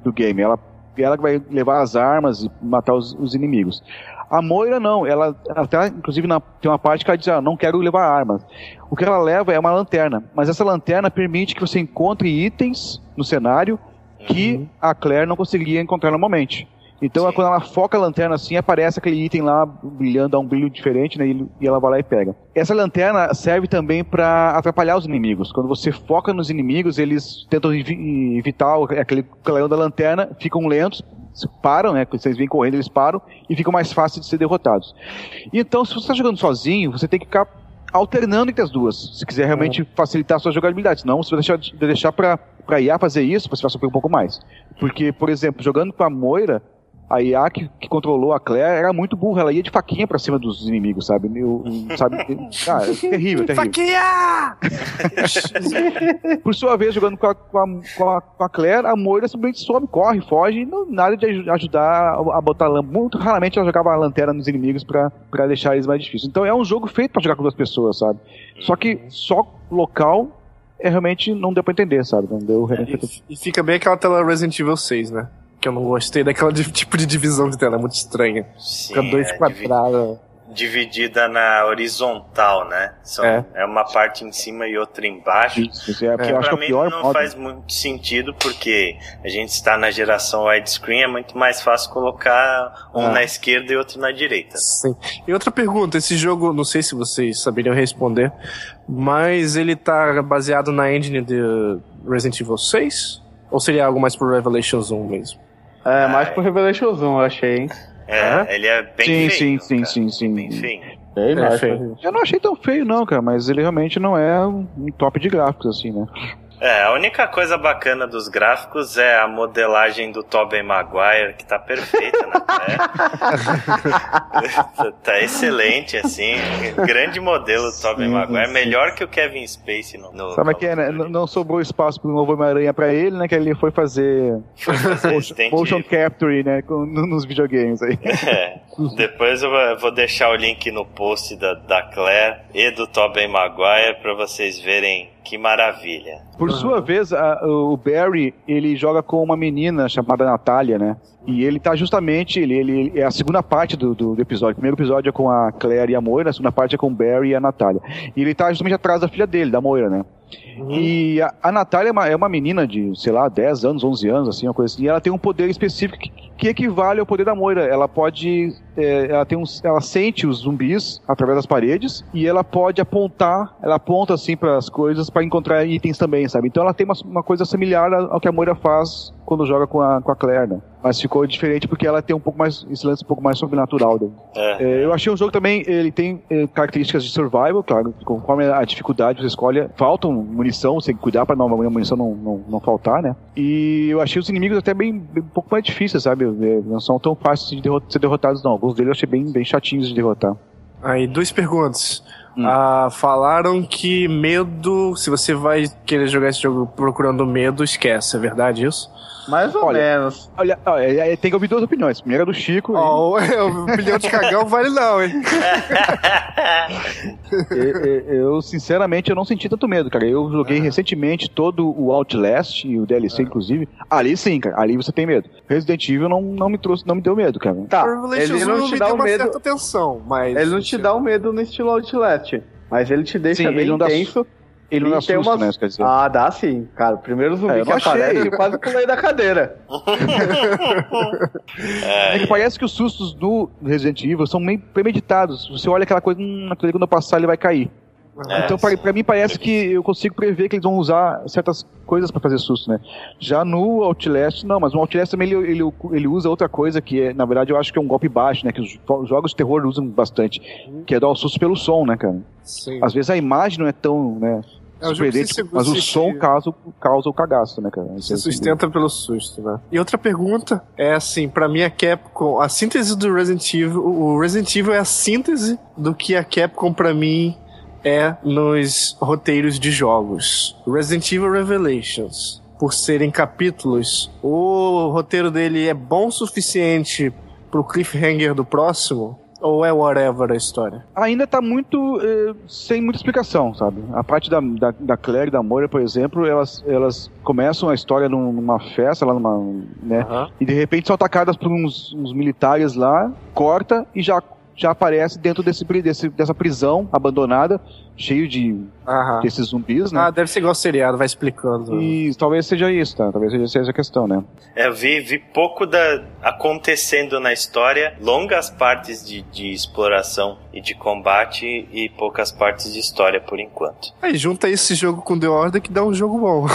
do game. Ela ela que vai levar as armas e matar os, os inimigos. A Moira não, ela até inclusive na, tem uma parte que ela diz, ah, não quero levar armas. O que ela leva é uma lanterna, mas essa lanterna permite que você encontre itens no cenário que uhum. a Claire não conseguiria encontrar normalmente. Então, Sim. quando ela foca a lanterna assim, aparece aquele item lá brilhando, dá um brilho diferente, né? E ela vai lá e pega. Essa lanterna serve também para atrapalhar os inimigos. Quando você foca nos inimigos, eles tentam evitar aquele clarão da lanterna, ficam lentos, param, né? Quando vocês vêm correndo, eles param e ficam mais fáceis de ser derrotados. Então, se você está jogando sozinho, você tem que ficar alternando entre as duas, se quiser realmente uhum. facilitar a sua jogabilidade. Senão, se você deixar, deixar para para IA fazer isso, você vai sofrer um pouco mais. Porque, por exemplo, jogando com a Moira, a IA que, que, controlou a Claire era muito burra, ela ia de faquinha pra cima dos inimigos, sabe? Meu, sabe? Ah, é terrível, terrível. Faquinha! Por sua vez, jogando com a, com a, com a, Claire, a Moira simplesmente some, corre, foge, não, nada de ajudar a, a botar lâmpada. Muito raramente ela jogava a lanterna nos inimigos pra, pra deixar eles mais difíceis. Então é um jogo feito pra jogar com duas pessoas, sabe? Só que só local é realmente não deu pra entender, sabe? Não deu é, e, e fica bem aquela tela Resident Evil 6, né? Que eu não gostei daquela tipo de divisão de tela, é muito estranha. Sim, Fica dois é, quadrados. Dividida na horizontal, né? São, é. é uma parte em cima e outra embaixo. Isso, isso é, que pra é mim não modo. faz muito sentido, porque a gente está na geração widescreen, é muito mais fácil colocar um ah. na esquerda e outro na direita. Sim. E outra pergunta, esse jogo, não sei se vocês saberiam responder, mas ele tá baseado na engine de Resident Evil 6? Ou seria algo mais pro Revelations 1 mesmo? É, mais pro Revelations 1, eu achei, hein? É, ele é bem sim, feio. Sim, cara. sim, sim, sim. Bem feio. É, é feio. Eu não achei tão feio, não, cara, mas ele realmente não é um top de gráficos, assim, né? É, a única coisa bacana dos gráficos é a modelagem do Tobey Maguire, que tá perfeita na tela. tá excelente, assim. Grande modelo do Tobey Maguire. Melhor que o Kevin Spacey no. no Sabe que é, né? Não sobrou espaço pro novo Homem-Aranha pra ele, né? Que ele foi fazer. Foi fazer motion, motion capture, né? Com, nos videogames aí. É. Depois eu vou deixar o link no post da, da Claire e do Tobey Maguire pra vocês verem que maravilha. Por uhum. sua vez, a, o Barry, ele joga com uma menina chamada Natália, né? E ele tá justamente, ele, ele é a segunda parte do, do, do, episódio. O primeiro episódio é com a Claire e a Moira, a segunda parte é com o Barry e a Natália. E ele tá justamente atrás da filha dele, da Moira, né? Uhum. E a, a Natália é uma, é uma, menina de, sei lá, 10 anos, 11 anos, assim, uma coisa assim. E ela tem um poder específico que, que equivale ao poder da Moira. Ela pode. É, ela, tem um, ela sente os zumbis através das paredes e ela pode apontar, ela aponta assim para as coisas para encontrar itens também, sabe? Então ela tem uma, uma coisa similar ao que a Moira faz quando joga com a, com a Claire, né? Mas ficou diferente porque ela tem um pouco mais, esse lance um pouco mais sobrenatural. Né? É. É, eu achei o jogo também, ele tem é, características de survival, claro, conforme a dificuldade você escolhe, faltam munição, você tem que cuidar pra não, a munição não, não, não faltar, né? E eu achei os inimigos até bem, bem um pouco mais difíceis, sabe? É, não são tão fáceis de derrot ser derrotados, não. Alguns deles eu achei bem, bem chatinhos de derrotar. Aí, duas perguntas. Hum. Ah, falaram que medo, se você vai querer jogar esse jogo procurando medo, esquece, é verdade isso? Mais ou olha, menos. Olha, olha, tem que ouvir duas opiniões. Primeira é do Chico. Oh, e... O opinião de cagão vale não, hein? eu, eu, sinceramente, eu não senti tanto medo, cara. Eu joguei recentemente todo o Outlast e o DLC, inclusive. Ali sim, cara. Ali você tem medo. Resident Evil não, não me trouxe, não me deu medo, cara. Tá, ele não te dá o medo. Atenção, mas... Ele não te dá o medo no estilo Outlast. Mas ele te deixa sim, bem intenso. Ele não assusta, umas... né? Quer dizer. Ah, dá sim, cara. O primeiro zumbi é, que aparece, eu quase pulei da cadeira. é que parece que os sustos do Resident Evil são meio premeditados. Você olha aquela coisa, hum, aquele quando passar ele vai cair. É, então, pra, pra, mim, parece que eu consigo prever que eles vão usar certas coisas para fazer susto, né? Já no Outlast, não, mas no Outlast também ele, ele, ele, usa outra coisa que, é, na verdade, eu acho que é um golpe baixo, né? Que os jogos de terror usam bastante, que é dar o susto pelo som, né, cara? Sim. Às vezes a imagem não é tão, né? É, surpreendente, mas o som causa, causa o cagaço, né, cara? Se sustenta pelo susto, né? E outra pergunta é assim, para mim a Capcom, a síntese do Resident Evil, o Resident Evil é a síntese do que a Capcom para mim é nos roteiros de jogos. Resident Evil Revelations, por serem capítulos, o roteiro dele é bom o suficiente pro cliffhanger do próximo? Ou é whatever a história? Ainda tá muito eh, sem muita explicação, sabe? A parte da, da, da Claire e da Moira, por exemplo, elas, elas começam a história numa festa lá numa. né? Uhum. E de repente são atacadas por uns, uns militares lá, corta e já já aparece dentro desse, desse, dessa prisão abandonada, cheio de Aham. desses zumbis, né? Ah, deve ser igual seriado, vai explicando. E talvez seja isso, tá? Talvez seja essa a questão, né? É, eu vi, vi pouco da acontecendo na história, longas partes de, de exploração e de combate e poucas partes de história por enquanto. Aí junta esse jogo com The Order que dá um jogo bom.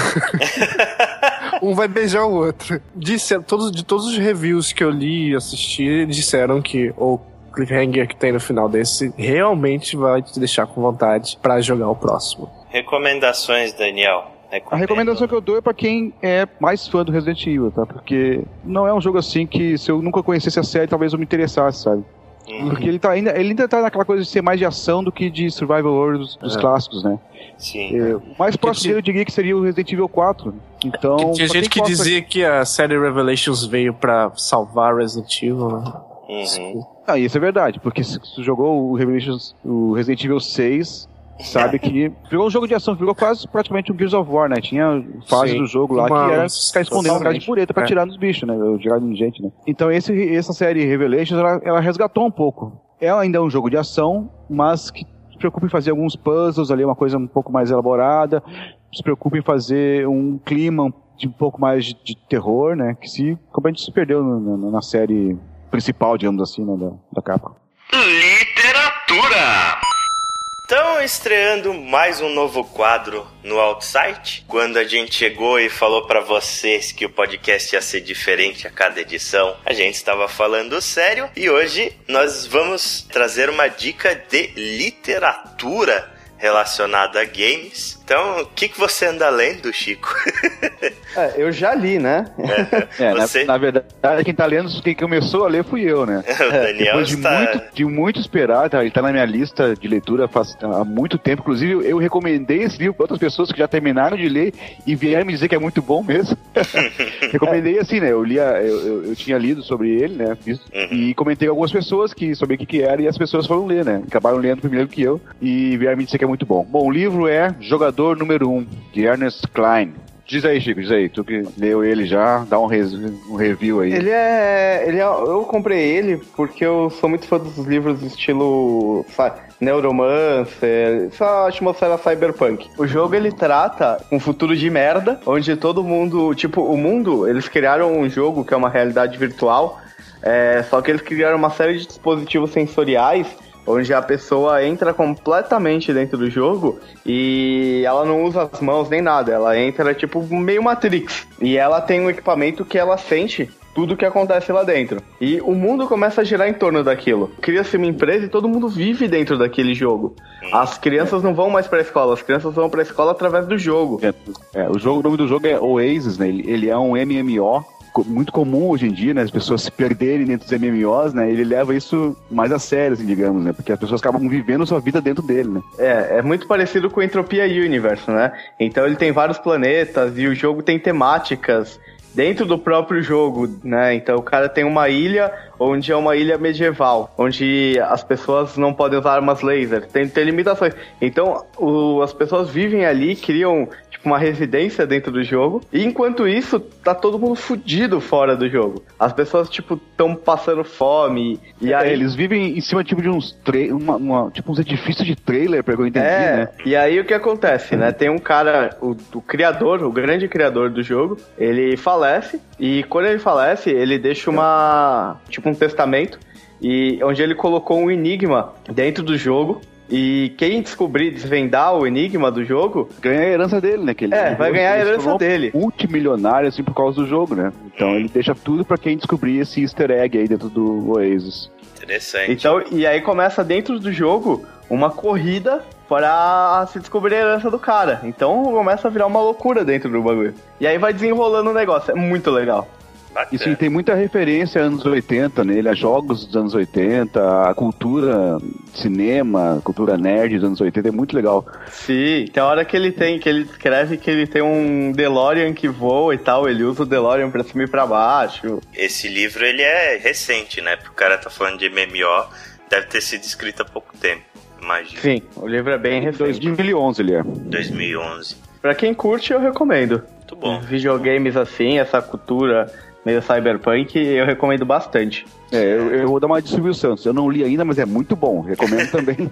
um vai beijar o outro. Disse, todos, de todos os reviews que eu li e assisti, disseram que ou cliffhanger que tem no final desse realmente vai te deixar com vontade para jogar o próximo. Recomendações, Daniel. A recomendação que eu dou é para quem é mais fã do Resident Evil, tá? Porque não é um jogo assim que se eu nunca conhecesse a série, talvez eu me interessasse, sabe? Uhum. Porque ele, tá ainda, ele ainda tá naquela coisa de ser mais de ação do que de survival horror dos, dos é. clássicos, né? Sim. É, o mais próximo eu diria que seria o Resident Evil 4. Então, que tinha gente que dizia que a série Revelations veio para salvar Resident Evil, né? Uhum. Ah, isso é verdade, porque se tu jogou o, Revelations, o Resident Evil 6, sabe que virou um jogo de ação, virou quase praticamente um Gears of War, né? Tinha fase do jogo lá que era ficar escondendo atrás de pureta pra é. tirar nos bichos, né? Tirar em gente, né? Então esse, essa série Revelations, ela, ela resgatou um pouco. É ainda um jogo de ação, mas que se preocupa em fazer alguns puzzles ali, uma coisa um pouco mais elaborada, se preocupa em fazer um clima de um pouco mais de, de terror, né? Que se, como a gente se perdeu no, no, na série principal, digamos assim, né, da, da capa. Literatura! Estão estreando mais um novo quadro no Outsite. Quando a gente chegou e falou para vocês que o podcast ia ser diferente a cada edição, a gente estava falando sério e hoje nós vamos trazer uma dica de literatura relacionada a games então, o que, que você anda lendo, Chico? é, eu já li, né? É, você... na, na, verdade, quem tá lendo, quem começou a ler fui eu, né? o Daniel Depois de, está... muito, de muito esperar, tá, ele tá na minha lista de leitura faz, há muito tempo. Inclusive, eu recomendei esse livro para outras pessoas que já terminaram de ler e vieram me dizer que é muito bom mesmo. recomendei assim, né? Eu, lia, eu, eu, eu, tinha lido sobre ele, né? Uhum. E comentei com algumas pessoas que sobre o que, que era e as pessoas foram ler, né? Acabaram lendo primeiro que eu e vieram me dizer que é muito bom. Bom, o livro é Jogador número 1, um, de Ernest Klein. Diz aí, Chico, diz aí, tu que leu ele já, dá um, res, um review aí. Ele é, ele é. Eu comprei ele porque eu sou muito fã dos livros estilo neuromancer, essa atmosfera cyberpunk. O jogo ele trata um futuro de merda, onde todo mundo. Tipo, o mundo, eles criaram um jogo que é uma realidade virtual, é, só que eles criaram uma série de dispositivos sensoriais onde a pessoa entra completamente dentro do jogo e ela não usa as mãos nem nada, ela entra tipo meio Matrix. E ela tem um equipamento que ela sente tudo que acontece lá dentro. E o mundo começa a girar em torno daquilo. Cria-se uma empresa e todo mundo vive dentro daquele jogo. As crianças não vão mais pra escola, as crianças vão pra escola através do jogo. É, é, o, jogo o nome do jogo é Oasis, né? Ele, ele é um MMO muito comum hoje em dia, né? As pessoas se perderem dentro dos MMOs, né? Ele leva isso mais a sério, assim, digamos, né? Porque as pessoas acabam vivendo sua vida dentro dele, né? É, é muito parecido com Entropia Universe, né? Então ele tem vários planetas e o jogo tem temáticas dentro do próprio jogo, né? Então o cara tem uma ilha onde é uma ilha medieval, onde as pessoas não podem usar armas laser, tem, tem limitações. Então o, as pessoas vivem ali, criam tipo, uma residência dentro do jogo. E enquanto isso, tá todo mundo fudido fora do jogo. As pessoas, tipo, estão passando fome. E é, aí... Eles vivem em cima, tipo, de uns uma, uma, tipo, uns edifícios de trailer, pra eu entender, é, né? E aí o que acontece, né? Tem um cara, o, o criador, o grande criador do jogo, ele falece. E quando ele falece, ele deixa uma. Tipo, um testamento. E onde ele colocou um enigma dentro do jogo e quem descobrir, desvendar o enigma do jogo. Ganha a herança dele, né? Que ele, é, vai ganhar a herança dele. Multimilionário, assim, por causa do jogo, né? Então ele deixa tudo para quem descobrir esse easter egg aí dentro do Oasis. Interessante. Então, e aí começa dentro do jogo uma corrida para se descobrir a herança do cara. Então começa a virar uma loucura dentro do bagulho. E aí vai desenrolando o negócio. É muito legal. Bacana. Isso tem muita referência anos 80 nele, a jogos dos anos 80, a cultura cinema, a cultura nerd dos anos 80, é muito legal. Sim, tem hora que ele tem, que ele escreve que ele tem um DeLorean que voa e tal, ele usa o DeLorean pra cima e pra baixo. Esse livro, ele é recente, né? Porque o cara tá falando de MMO, deve ter sido escrito há pouco tempo, imagina. Sim, o livro é bem recente. 2011 ele é. 2011. Pra quem curte, eu recomendo. Muito bom. Videogames assim, essa cultura meio cyberpunk, eu recomendo bastante. É, eu, eu, vou dar uma de Silvio Santos. Eu não li ainda, mas é muito bom. Recomendo também.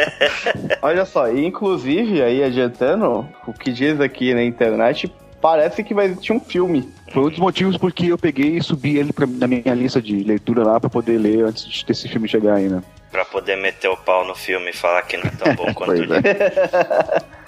Olha só, e inclusive, aí adiantando, o que diz aqui na internet, parece que vai existir um filme. Foi um dos motivos porque eu peguei e subi ele pra, na minha lista de leitura lá para poder ler antes desse filme chegar aí, né? Pra poder meter o pau no filme e falar que não é tão bom quanto o livro.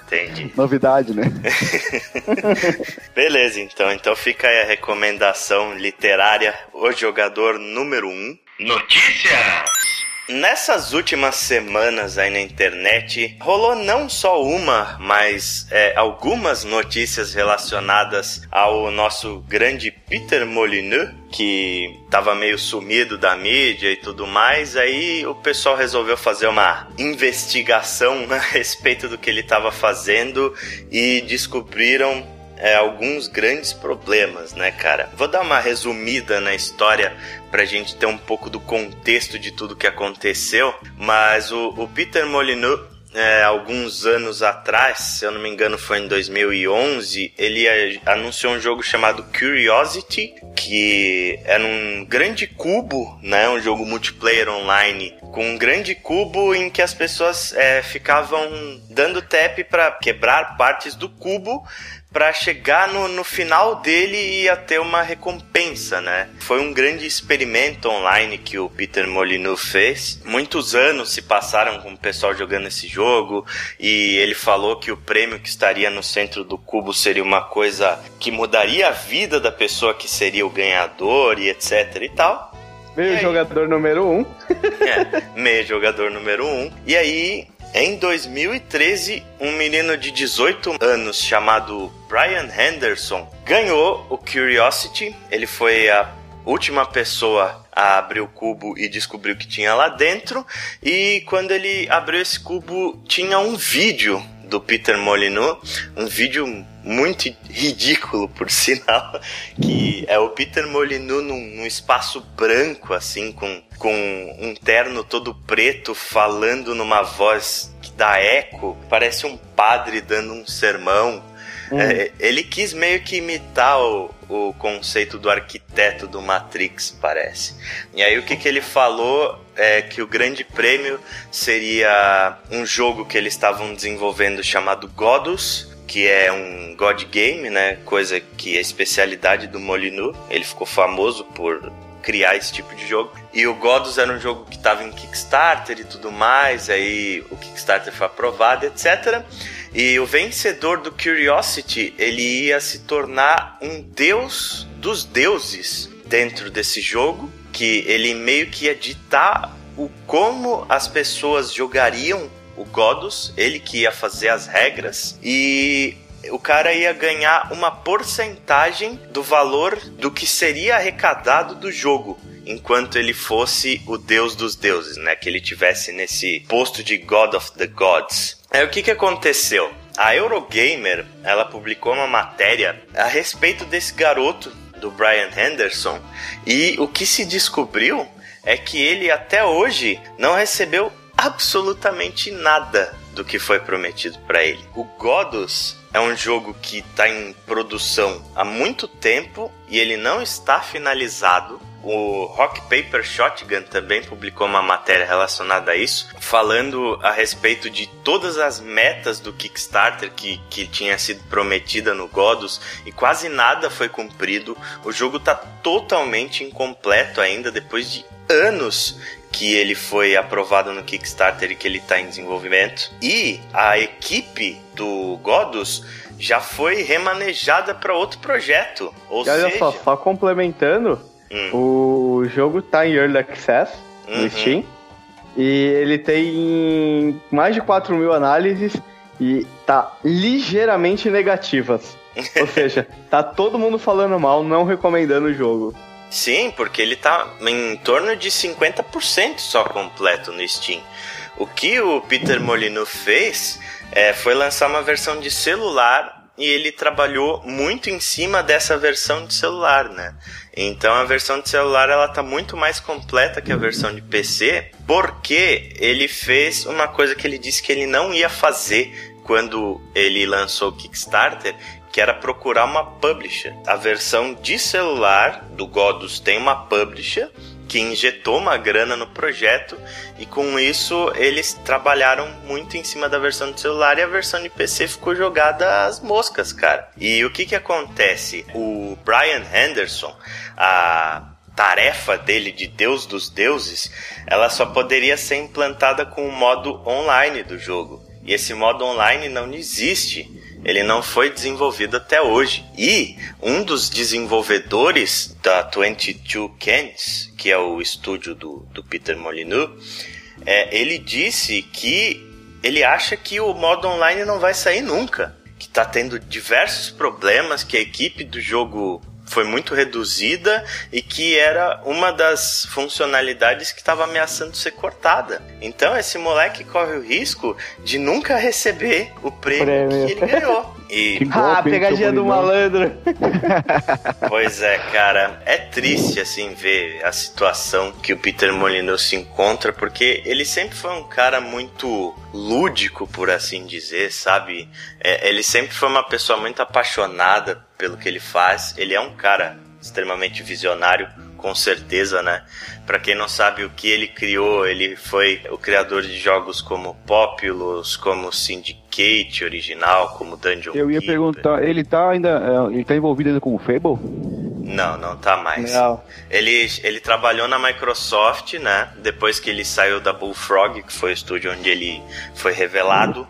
Entendi. Novidade, né? Beleza, então. Então fica aí a recomendação literária, o jogador número 1. Um. Notícias! Nessas últimas semanas aí na internet, rolou não só uma, mas é, algumas notícias relacionadas ao nosso grande Peter Molyneux, que estava meio sumido da mídia e tudo mais. Aí o pessoal resolveu fazer uma investigação a respeito do que ele estava fazendo e descobriram é, alguns grandes problemas, né, cara? Vou dar uma resumida na história pra gente ter um pouco do contexto de tudo que aconteceu, mas o, o Peter Molyneux é, alguns anos atrás, se eu não me engano foi em 2011, ele anunciou um jogo chamado Curiosity, que era um grande cubo, né, um jogo multiplayer online, com um grande cubo em que as pessoas é, ficavam dando tap para quebrar partes do cubo para chegar no, no final dele e ia ter uma recompensa, né? Foi um grande experimento online que o Peter Molyneux fez. Muitos anos se passaram com o pessoal jogando esse jogo e ele falou que o prêmio que estaria no centro do cubo seria uma coisa que mudaria a vida da pessoa que seria o ganhador e etc e tal. Meio jogador número um. é, meio jogador número um. E aí em 2013, um menino de 18 anos chamado Brian Henderson ganhou o Curiosity. Ele foi a última pessoa a abrir o cubo e descobriu o que tinha lá dentro. E quando ele abriu esse cubo, tinha um vídeo do Peter Molyneux, um vídeo muito ridículo, por sinal, que é o Peter Molyneux num, num, espaço branco, assim, com, com um terno todo preto, falando numa voz que dá eco, parece um padre dando um sermão. Hum. É, ele quis meio que imitar o, o conceito do arquiteto do Matrix, parece. E aí o que, que ele falou é que o grande prêmio seria um jogo que eles estavam desenvolvendo chamado Godus, que é um God Game, né? Coisa que é especialidade do Molyneux. Ele ficou famoso por criar esse tipo de jogo. E o Godus era um jogo que estava em Kickstarter e tudo mais, aí o Kickstarter foi aprovado, etc. E o vencedor do Curiosity, ele ia se tornar um deus dos deuses dentro desse jogo, que ele meio que ia ditar o como as pessoas jogariam o Godus, ele que ia fazer as regras e o cara ia ganhar uma porcentagem do valor do que seria arrecadado do jogo enquanto ele fosse o deus dos deuses, né? Que ele tivesse nesse posto de God of the Gods. Aí o que que aconteceu? A Eurogamer, ela publicou uma matéria a respeito desse garoto do Brian Henderson e o que se descobriu é que ele até hoje não recebeu absolutamente nada do que foi prometido para ele. O Godus é um jogo que está em produção há muito tempo e ele não está finalizado. O Rock Paper Shotgun também publicou uma matéria relacionada a isso, falando a respeito de todas as metas do Kickstarter que, que tinha sido prometida no Godus e quase nada foi cumprido. O jogo está totalmente incompleto ainda depois de anos que ele foi aprovado no Kickstarter e que ele está em desenvolvimento. E a equipe do Godus já foi remanejada para outro projeto. Ou e olha seja... só, só complementando, hum. o jogo está em Early Access no uhum. Steam. E ele tem mais de 4 mil análises e tá ligeiramente negativas. Ou seja, tá todo mundo falando mal, não recomendando o jogo. Sim, porque ele tá em torno de 50% só completo no Steam. O que o Peter Molyneux fez é, foi lançar uma versão de celular e ele trabalhou muito em cima dessa versão de celular, né? Então a versão de celular ela tá muito mais completa que a versão de PC, porque ele fez uma coisa que ele disse que ele não ia fazer quando ele lançou o Kickstarter, que era procurar uma publisher. A versão de celular do Godus tem uma publisher que injetou uma grana no projeto e com isso eles trabalharam muito em cima da versão de celular e a versão de PC ficou jogada às moscas, cara. E o que que acontece? O Brian Henderson, a tarefa dele de Deus dos deuses, ela só poderia ser implantada com o modo online do jogo. E esse modo online não existe ele não foi desenvolvido até hoje. E um dos desenvolvedores da 22 Cans, que é o estúdio do, do Peter Molyneux, é, ele disse que ele acha que o modo online não vai sair nunca. Que está tendo diversos problemas, que a equipe do jogo foi muito reduzida e que era uma das funcionalidades que estava ameaçando ser cortada. Então esse moleque corre o risco de nunca receber o prêmio, prêmio. que ele ganhou. E... Ah, pegadinha do malandro. pois é, cara. É triste, assim, ver a situação que o Peter Molyneux se encontra, porque ele sempre foi um cara muito lúdico, por assim dizer, sabe? É, ele sempre foi uma pessoa muito apaixonada pelo que ele faz. Ele é um cara extremamente visionário, com certeza, né? Para quem não sabe o que ele criou, ele foi o criador de jogos como Populous, como Syndicate original, como Dungeon Eu ia Keeper. perguntar, ele tá ainda, é, ele tá envolvido ainda com o Fable? Não, não tá mais. Não. Ele, ele trabalhou na Microsoft, né? Depois que ele saiu da Bullfrog, que foi o estúdio onde ele foi revelado.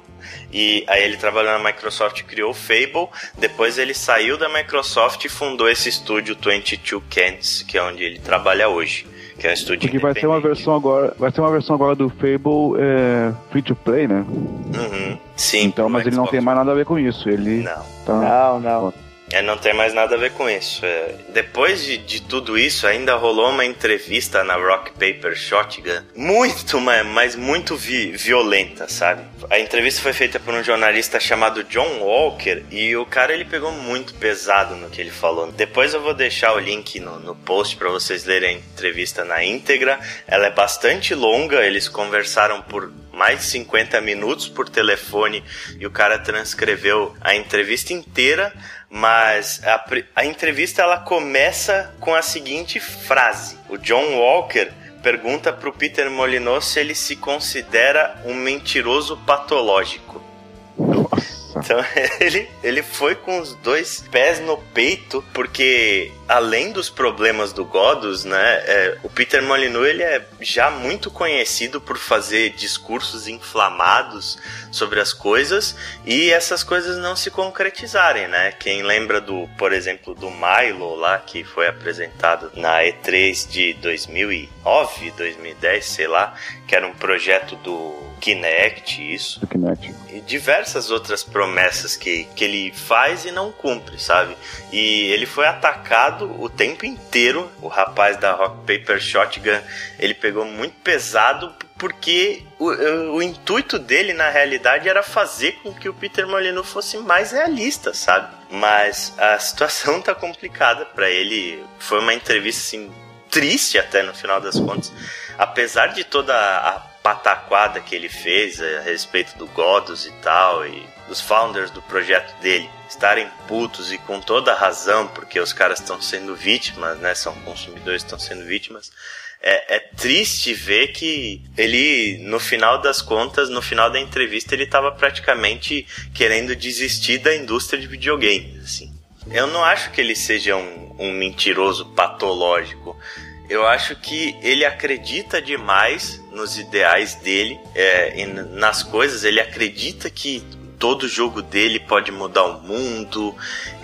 E aí ele trabalhou na Microsoft e criou o Fable. Depois ele saiu da Microsoft e fundou esse estúdio 22 Cans, que é onde ele trabalha hoje. Que é um estúdio Porque vai ter uma versão agora, vai ter uma versão agora do Fable é, free to play, né? Uhum. Sim. Então, mas ele não tem mais nada a ver com isso. Ele não. Tá... Não, não. É, não tem mais nada a ver com isso. É, depois de, de tudo isso, ainda rolou uma entrevista na Rock Paper Shotgun, muito, mas muito vi, violenta, sabe? A entrevista foi feita por um jornalista chamado John Walker e o cara ele pegou muito pesado no que ele falou. Depois eu vou deixar o link no, no post para vocês lerem a entrevista na íntegra. Ela é bastante longa, eles conversaram por mais de 50 minutos por telefone e o cara transcreveu a entrevista inteira mas a, a entrevista ela começa com a seguinte frase: o John Walker pergunta para o Peter Molyneux se ele se considera um mentiroso patológico. Então ele, ele foi com os dois pés no peito, porque além dos problemas do Godus, né, é, o Peter Molyneux ele é já muito conhecido por fazer discursos inflamados sobre as coisas e essas coisas não se concretizarem, né? Quem lembra do, por exemplo, do Milo lá que foi apresentado na E3 de 2009, 2010, sei lá, que era um projeto do Kinect, isso. Do Kinect. E diversas outras promessas que, que ele faz e não cumpre, sabe? E ele foi atacado o tempo inteiro. O rapaz da Rock Paper Shotgun, ele pegou muito pesado porque o, o, intuito dele, na realidade, era fazer com que o Peter Molyneux fosse mais realista, sabe? Mas a situação tá complicada para ele. Foi uma entrevista, assim, triste até no final das contas. Apesar de toda a pataquada que ele fez a respeito do Godus e tal, e dos founders do projeto dele estarem putos e com toda razão, porque os caras estão sendo vítimas, né? São consumidores estão sendo vítimas. É, é, triste ver que ele, no final das contas, no final da entrevista, ele estava praticamente querendo desistir da indústria de videogames, assim. Eu não acho que ele seja um, um mentiroso patológico. Eu acho que ele acredita demais nos ideais dele, é, nas coisas. Ele acredita que todo jogo dele pode mudar o mundo.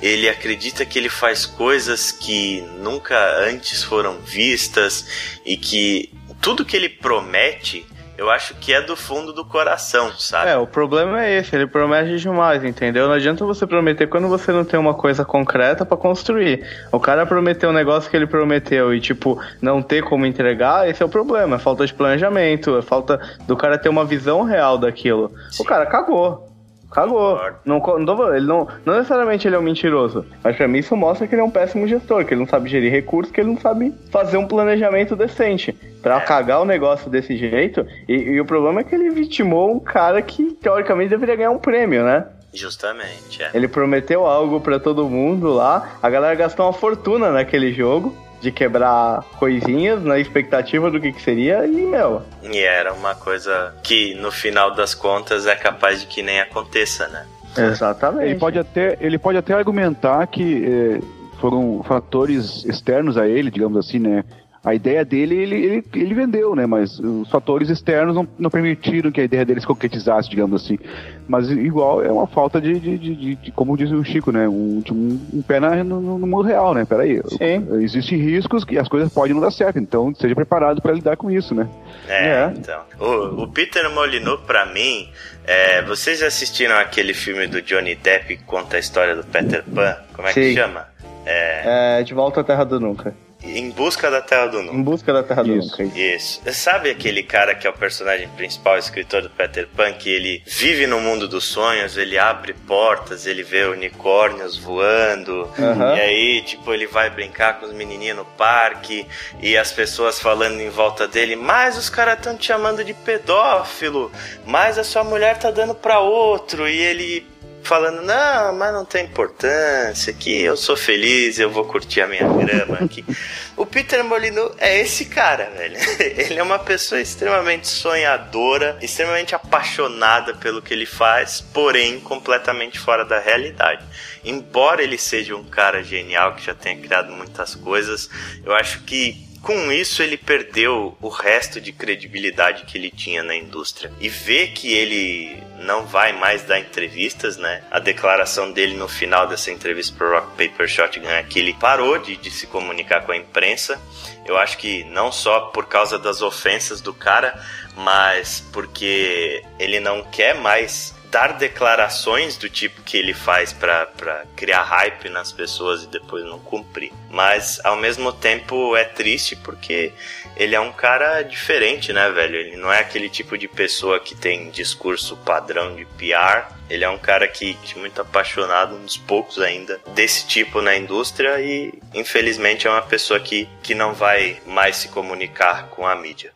Ele acredita que ele faz coisas que nunca antes foram vistas e que tudo que ele promete eu acho que é do fundo do coração, sabe? É, o problema é esse, ele promete demais, entendeu? Não adianta você prometer quando você não tem uma coisa concreta para construir. O cara prometeu um negócio que ele prometeu e, tipo, não ter como entregar, esse é o problema. É falta de planejamento, é falta do cara ter uma visão real daquilo. Sim. O cara cagou. Cagou. Não, não, ele não, não necessariamente ele é um mentiroso. Mas pra mim isso mostra que ele é um péssimo gestor, que ele não sabe gerir recursos, que ele não sabe fazer um planejamento decente. Pra é. cagar o negócio desse jeito. E, e, o problema é que ele vitimou um cara que teoricamente deveria ganhar um prêmio, né? Justamente, é. Ele prometeu algo para todo mundo lá. A galera gastou uma fortuna naquele jogo de quebrar coisinhas na expectativa do que, que seria e, meu. E era uma coisa que no final das contas é capaz de que nem aconteça, né? Exatamente. Ele pode até, ele pode até argumentar que eh, foram fatores externos a ele, digamos assim, né? A ideia dele, ele, ele, ele vendeu, né? Mas os fatores externos não, não permitiram que a ideia dele se concretizasse, digamos assim. Mas igual é uma falta de, de, de, de, de como diz o Chico, né? Um, um, um pé na, no, no, mundo real, né? Peraí. Sim. Existem riscos que as coisas podem não dar certo, então seja preparado para lidar com isso, né? É, é. então. O, o Peter Molyneux, para mim, é, vocês já assistiram aquele filme do Johnny Depp que conta a história do Peter Pan? Como é Sim. que chama? É... é... De Volta à Terra do Nunca. Em Busca da Terra do Nunca. Em Busca da Terra do Nunca. Isso. Sabe aquele cara que é o personagem principal, o escritor do Peter Pan, que ele vive no mundo dos sonhos, ele abre portas, ele vê unicórnios voando, uhum. e aí, tipo, ele vai brincar com os menininhos no parque, e as pessoas falando em volta dele, mas os caras estão te chamando de pedófilo, mas a sua mulher tá dando pra outro, e ele falando, não, mas não tem importância, que eu sou feliz, eu vou curtir a minha grama aqui. o Peter Molyneux é esse cara, velho. Ele é uma pessoa extremamente sonhadora, extremamente apaixonada pelo que ele faz, porém completamente fora da realidade. Embora ele seja um cara genial que já tenha criado muitas coisas, eu acho que com isso ele perdeu o resto de credibilidade que ele tinha na indústria. E ver que ele não vai mais dar entrevistas, né? A declaração dele no final dessa entrevista pro Rock Paper Shotgun é que ele parou de, de se comunicar com a imprensa. Eu acho que não só por causa das ofensas do cara, mas porque ele não quer mais dar declarações do tipo que ele faz para criar hype nas pessoas e depois não cumprir. Mas ao mesmo tempo é triste porque ele é um cara diferente, né, velho? Ele não é aquele tipo de pessoa que tem discurso padrão de PR. Ele é um cara que é muito apaixonado, um dos poucos ainda desse tipo na indústria e infelizmente é uma pessoa que, que não vai mais se comunicar com a mídia.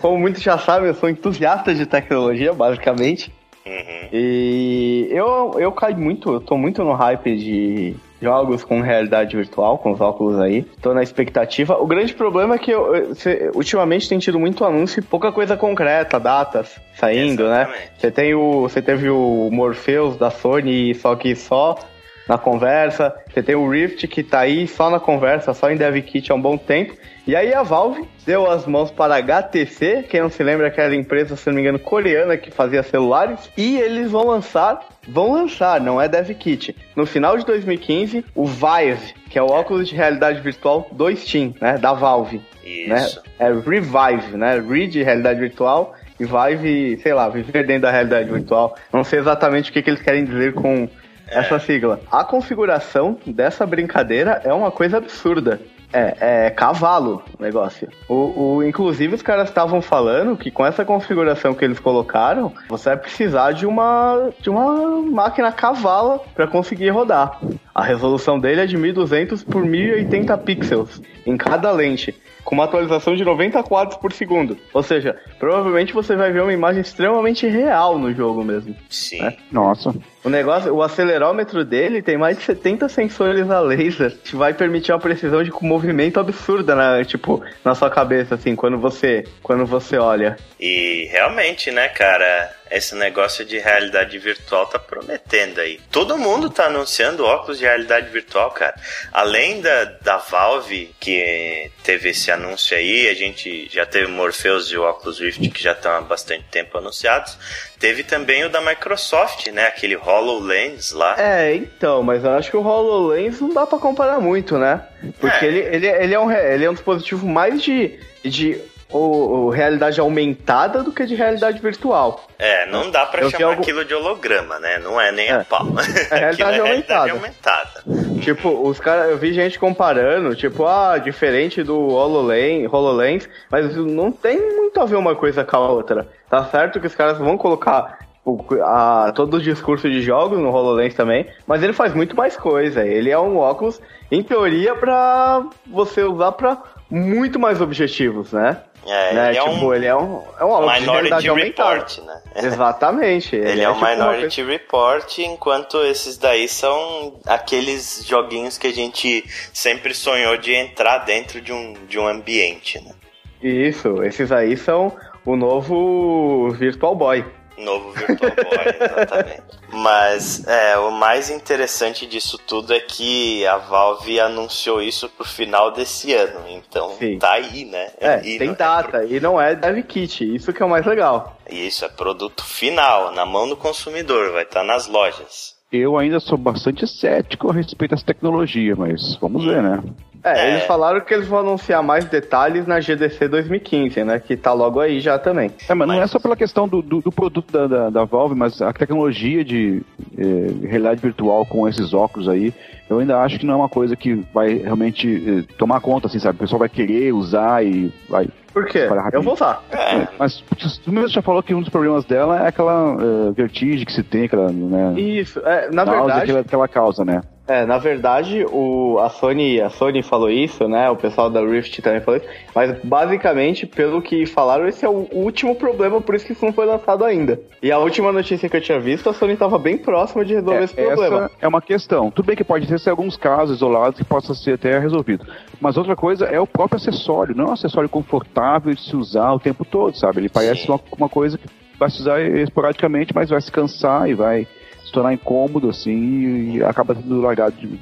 Como muitos já sabem, eu sou entusiasta de tecnologia, basicamente. Uhum. E eu, eu caio muito, eu tô muito no hype de jogos com realidade virtual, com os óculos aí. Tô na expectativa. O grande problema é que eu, eu, ultimamente tem tido muito anúncio e pouca coisa concreta, datas saindo, né? Exatamente. né? Você tem o. Você teve o Morpheus da Sony, só que só na conversa. Você tem o Rift que tá aí só na conversa, só em dev kit há um bom tempo. E aí a Valve deu as mãos para a HTC, quem não se lembra aquela empresa, se não me engano, coreana que fazia celulares, e eles vão lançar, vão lançar, não é dev kit. No final de 2015, o Vive, que é o óculos de realidade virtual do Steam, né, da Valve. Né? Isso. Né? É Revive, né? Re de realidade virtual e Vive, sei lá, viver dentro da realidade virtual. Não sei exatamente o que, que eles querem dizer com essa sigla. A configuração dessa brincadeira é uma coisa absurda. É, é cavalo o negócio. O, o, inclusive, os caras estavam falando que com essa configuração que eles colocaram, você vai precisar de uma, de uma máquina cavala para conseguir rodar. A resolução dele é de 1200 por 1080 pixels em cada lente com uma atualização de 90 quadros por segundo. Ou seja, provavelmente você vai ver uma imagem extremamente real no jogo mesmo. Sim. Né? Nossa. O negócio, o acelerômetro dele tem mais de 70 sensores a laser, que vai permitir uma precisão de movimento absurda na, tipo, na sua cabeça, assim, quando você, quando você olha. E realmente, né, cara, esse negócio de realidade virtual tá prometendo aí. Todo mundo tá anunciando óculos de realidade virtual, cara. Além da, da Valve, que teve esse anúncio aí, a gente já teve Morpheus e o Oculus Rift que já estão há bastante tempo anunciados. Teve também o da Microsoft, né? Aquele HoloLens lá. É, então, mas eu acho que o HoloLens não dá para comparar muito, né? Porque é. ele, ele, ele, é um, ele é um dispositivo mais de, de o, o, realidade aumentada do que de realidade virtual. É, não dá para chamar algo... aquilo de holograma, né? Não é nem é. a pau. É realidade, é aumentada. aumentada. Tipo, os caras, eu vi gente comparando, tipo, ah, diferente do HoloLens, HoloLens, mas não tem muito a ver uma coisa com a outra. Tá certo que os caras vão colocar o, a, todo o discurso de jogos no HoloLens também, mas ele faz muito mais coisa. Ele é um óculos, em teoria, para você usar para muito mais objetivos, né? É, né? ele, é tipo, um ele é um, é um Minority Report, né? Exatamente. Ele, ele é, é um tipo Minority Report, enquanto esses daí são aqueles joguinhos que a gente sempre sonhou de entrar dentro de um, de um ambiente, né? Isso, esses aí são o novo Virtual Boy. Novo Virtual Boy, exatamente. Mas é, o mais interessante disso tudo é que a Valve anunciou isso pro final desse ano. Então Sim. tá aí, né? É, e tem data. É pro... E não é dev kit. Isso que é o mais legal. Isso, é produto final, na mão do consumidor. Vai estar tá nas lojas. Eu ainda sou bastante cético a respeito dessa tecnologia, mas vamos ver, né? É, é, eles falaram que eles vão anunciar mais detalhes na GDC 2015, né? Que tá logo aí já também. É, mas, mas... não é só pela questão do, do, do produto da, da, da, Valve, mas a tecnologia de eh, realidade virtual com esses óculos aí, eu ainda acho que não é uma coisa que vai realmente eh, tomar conta, assim, sabe? O pessoal vai querer usar e vai. Por quê? Eu vou usar. É. Mas tu mesmo já falou que um dos problemas dela é aquela uh, vertigem que se tem, aquela, né? Isso, é, na verdade. Que ela, que ela causa, né? É, na verdade, o, a, Sony, a Sony falou isso, né? O pessoal da Rift também falou isso. Mas basicamente, pelo que falaram, esse é o último problema, por isso que isso não foi lançado ainda. E a última notícia que eu tinha visto, a Sony estava bem próxima de resolver é, esse problema. Essa é uma questão. Tudo bem que pode ter alguns casos isolados que possa ser até resolvido. Mas outra coisa é o próprio acessório, não é um acessório confortável de se usar o tempo todo, sabe? Ele parece uma, uma coisa que vai se usar esporadicamente, mas vai se cansar e vai se tornar incômodo, assim, e acaba sendo largado de.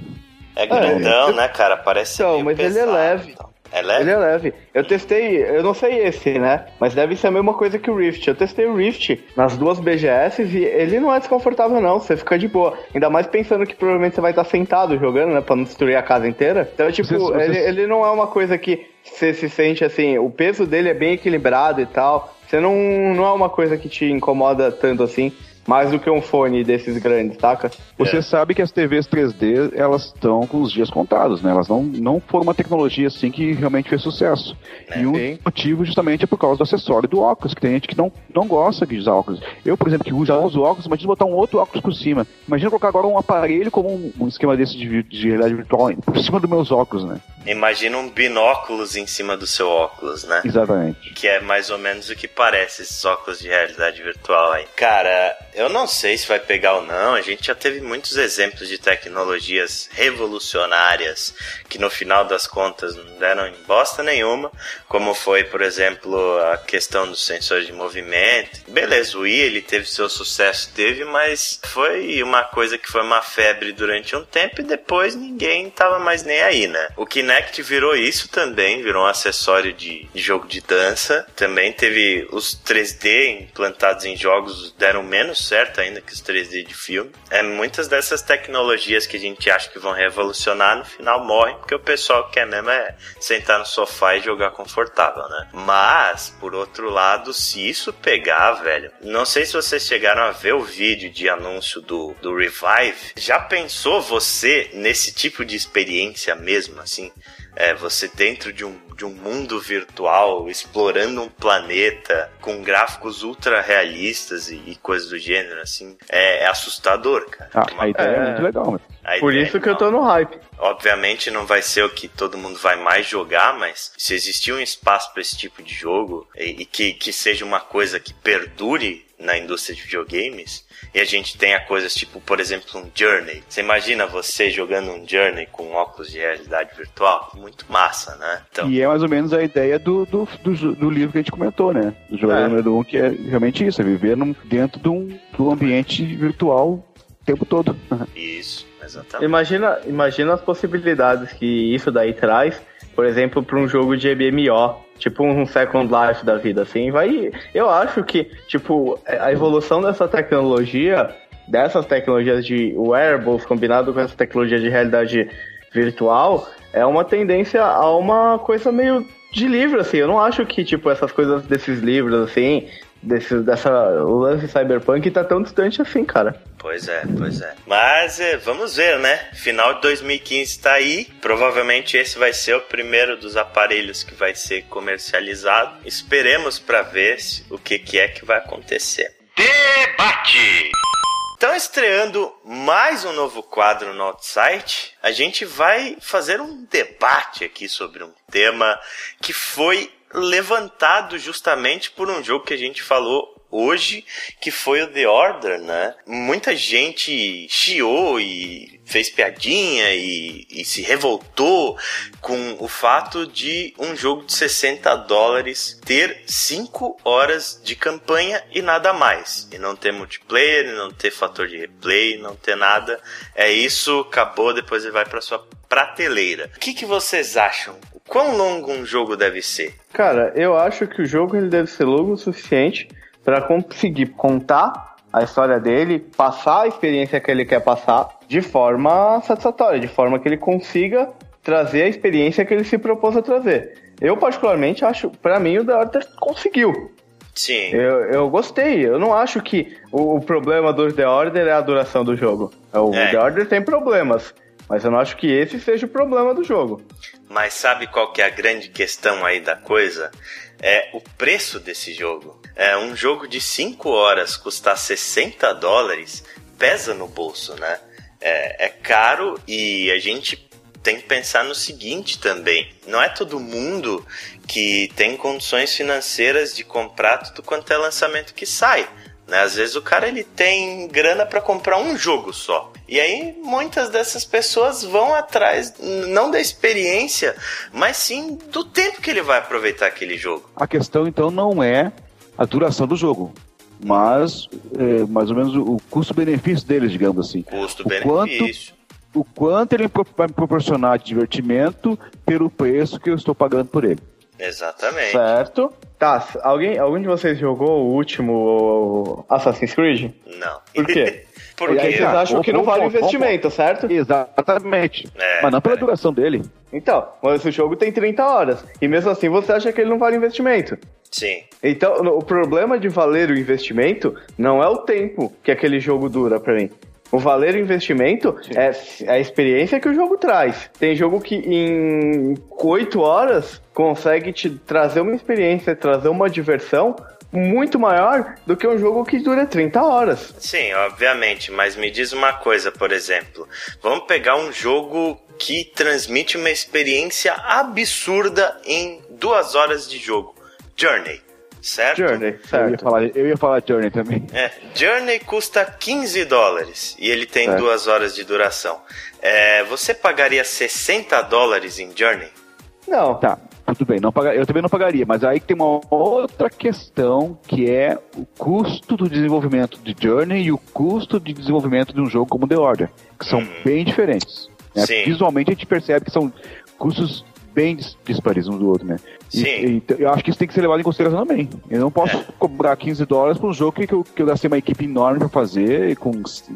É grandão, é, né, cara? Parece Então, mas pesado, ele é leve. Então. É leve? Ele é leve. Eu testei, eu não sei esse, né? Mas deve ser a mesma coisa que o Rift. Eu testei o Rift nas duas BGS e ele não é desconfortável, não. Você fica de boa. Ainda mais pensando que provavelmente você vai estar sentado jogando, né? Pra não destruir a casa inteira. Então, tipo, você, você... Ele, ele não é uma coisa que você se sente assim. O peso dele é bem equilibrado e tal. Você não, não é uma coisa que te incomoda tanto assim mais do que um fone desses grandes, saca? Você é. sabe que as TVs 3D, elas estão com os dias contados, né? Elas não, não foram uma tecnologia assim que realmente fez sucesso. É, e um motivo justamente é por causa do acessório do óculos, que tem gente que não, não gosta de usar óculos. Eu, por exemplo, que uso os óculos, imagina botar um outro óculos por cima. Imagina colocar agora um aparelho como um, um esquema desse de, de realidade virtual por cima dos meus óculos, né? Imagina um binóculos em cima do seu óculos, né? Exatamente. Que é mais ou menos o que parece esses óculos de realidade virtual aí. Cara, eu não sei se vai pegar ou não. A gente já teve muitos exemplos de tecnologias revolucionárias que no final das contas não deram em bosta nenhuma, como foi, por exemplo, a questão dos sensores de movimento. Beleza, o Wii ele teve seu sucesso, teve, mas foi uma coisa que foi uma febre durante um tempo e depois ninguém tava mais nem aí, né? O Kinect virou isso também, virou um acessório de, de jogo de dança. Também teve os 3D implantados em jogos deram menos certo ainda que os 3D de filme. É muitas dessas tecnologias que a gente acha que vão revolucionar no final morrem porque o pessoal quer mesmo é sentar no sofá e jogar confortável, né? Mas por outro lado, se isso pegar, velho, não sei se vocês chegaram a ver o vídeo de anúncio do, do Revive. Já pensou você nesse tipo de experiência mesmo, assim? É, você dentro de um, de um mundo virtual, explorando um planeta com gráficos ultra realistas e, e coisas do gênero, assim, é, é assustador, cara. Ah, a ideia é, é muito legal. Por isso é que eu tô no hype. Obviamente não vai ser o que todo mundo vai mais jogar, mas se existir um espaço para esse tipo de jogo e, e que, que seja uma coisa que perdure na indústria de videogames, e a gente tenha coisas tipo, por exemplo, um Journey. Você imagina você jogando um Journey com óculos de realidade virtual? Muito massa, né? Então... E é mais ou menos a ideia do, do, do, do livro que a gente comentou, né? Do jogador é. número um, que é realmente isso, é viver num, dentro de um, de um ambiente virtual o tempo todo. Isso, exatamente. Imagina, imagina as possibilidades que isso daí traz, por exemplo, para um jogo de MMO tipo um Second Life da vida, assim, vai. Eu acho que, tipo, a evolução dessa tecnologia, dessas tecnologias de wearables combinado com essa tecnologia de realidade virtual, é uma tendência a uma coisa meio de livro, assim. Eu não acho que, tipo, essas coisas desses livros, assim, desse, dessa, o lance cyberpunk tá tão distante assim, cara. Pois é, pois é. Mas é, vamos ver, né? Final de 2015 está aí. Provavelmente esse vai ser o primeiro dos aparelhos que vai ser comercializado. Esperemos para ver se, o que, que é que vai acontecer. Debate! Então, estreando mais um novo quadro no Outsite, a gente vai fazer um debate aqui sobre um tema que foi levantado justamente por um jogo que a gente falou hoje, que foi o The Order, né? Muita gente chiou e fez piadinha e, e, se revoltou com o fato de um jogo de 60 dólares ter 5 horas de campanha e nada mais. E não ter multiplayer, não ter fator de replay, não ter nada. É isso, acabou, depois ele vai para sua prateleira. O que, que vocês acham? Quão longo um jogo deve ser? Cara, eu acho que o jogo ele deve ser longo o suficiente para conseguir contar a história dele, passar a experiência que ele quer passar de forma satisfatória, de forma que ele consiga trazer a experiência que ele se propôs a trazer. Eu, particularmente, acho, para mim, o The Order conseguiu. Sim. Eu, eu gostei. Eu não acho que o, o problema do The Order é a duração do jogo. O é. The Order tem problemas. Mas eu não acho que esse seja o problema do jogo. Mas sabe qual que é a grande questão aí da coisa? É o preço desse jogo. É um jogo de 5 horas custar 60 dólares pesa no bolso, né? É, é caro e a gente tem que pensar no seguinte também: não é todo mundo que tem condições financeiras de comprar tudo quanto é lançamento que sai. Né? Às vezes o cara ele tem grana para comprar um jogo só. E aí muitas dessas pessoas vão atrás não da experiência, mas sim do tempo que ele vai aproveitar aquele jogo. A questão então não é a duração do jogo, mas é, mais ou menos o custo-benefício deles, digamos assim. Custo-benefício. O quanto ele vai me proporcionar de divertimento pelo preço que eu estou pagando por ele. Exatamente. Certo. Tá, alguém, algum de vocês jogou o último Assassin's Creed? Não. Por quê? Porque vocês acham que não vale o investimento, certo? Exatamente. É, mas não pela é. duração dele. Então, mas o jogo tem 30 horas. E mesmo assim você acha que ele não vale o investimento. Sim. Então, o problema de valer o investimento não é o tempo que aquele jogo dura para mim. O valer o investimento é, é a experiência que o jogo traz. Tem jogo que em 8 horas consegue te trazer uma experiência, trazer uma diversão muito maior do que um jogo que dura 30 horas. Sim, obviamente, mas me diz uma coisa, por exemplo. Vamos pegar um jogo que transmite uma experiência absurda em duas horas de jogo. Journey. Certo? Journey, certo. Eu ia falar, eu ia falar Journey também. É, Journey custa 15 dólares e ele tem certo. duas horas de duração. É, você pagaria 60 dólares em Journey? Não. Tá, tudo bem. Não paga, eu também não pagaria, mas aí tem uma outra questão que é o custo do desenvolvimento de Journey e o custo de desenvolvimento de um jogo como The Order, que são hum. bem diferentes. Né? Visualmente a gente percebe que são custos bem dispares um do outro, né? Sim. E, e, eu acho que isso tem que ser levado em consideração também. Eu não posso é. cobrar 15 dólares para um jogo que, que, eu, que eu gastei uma equipe enorme para fazer, com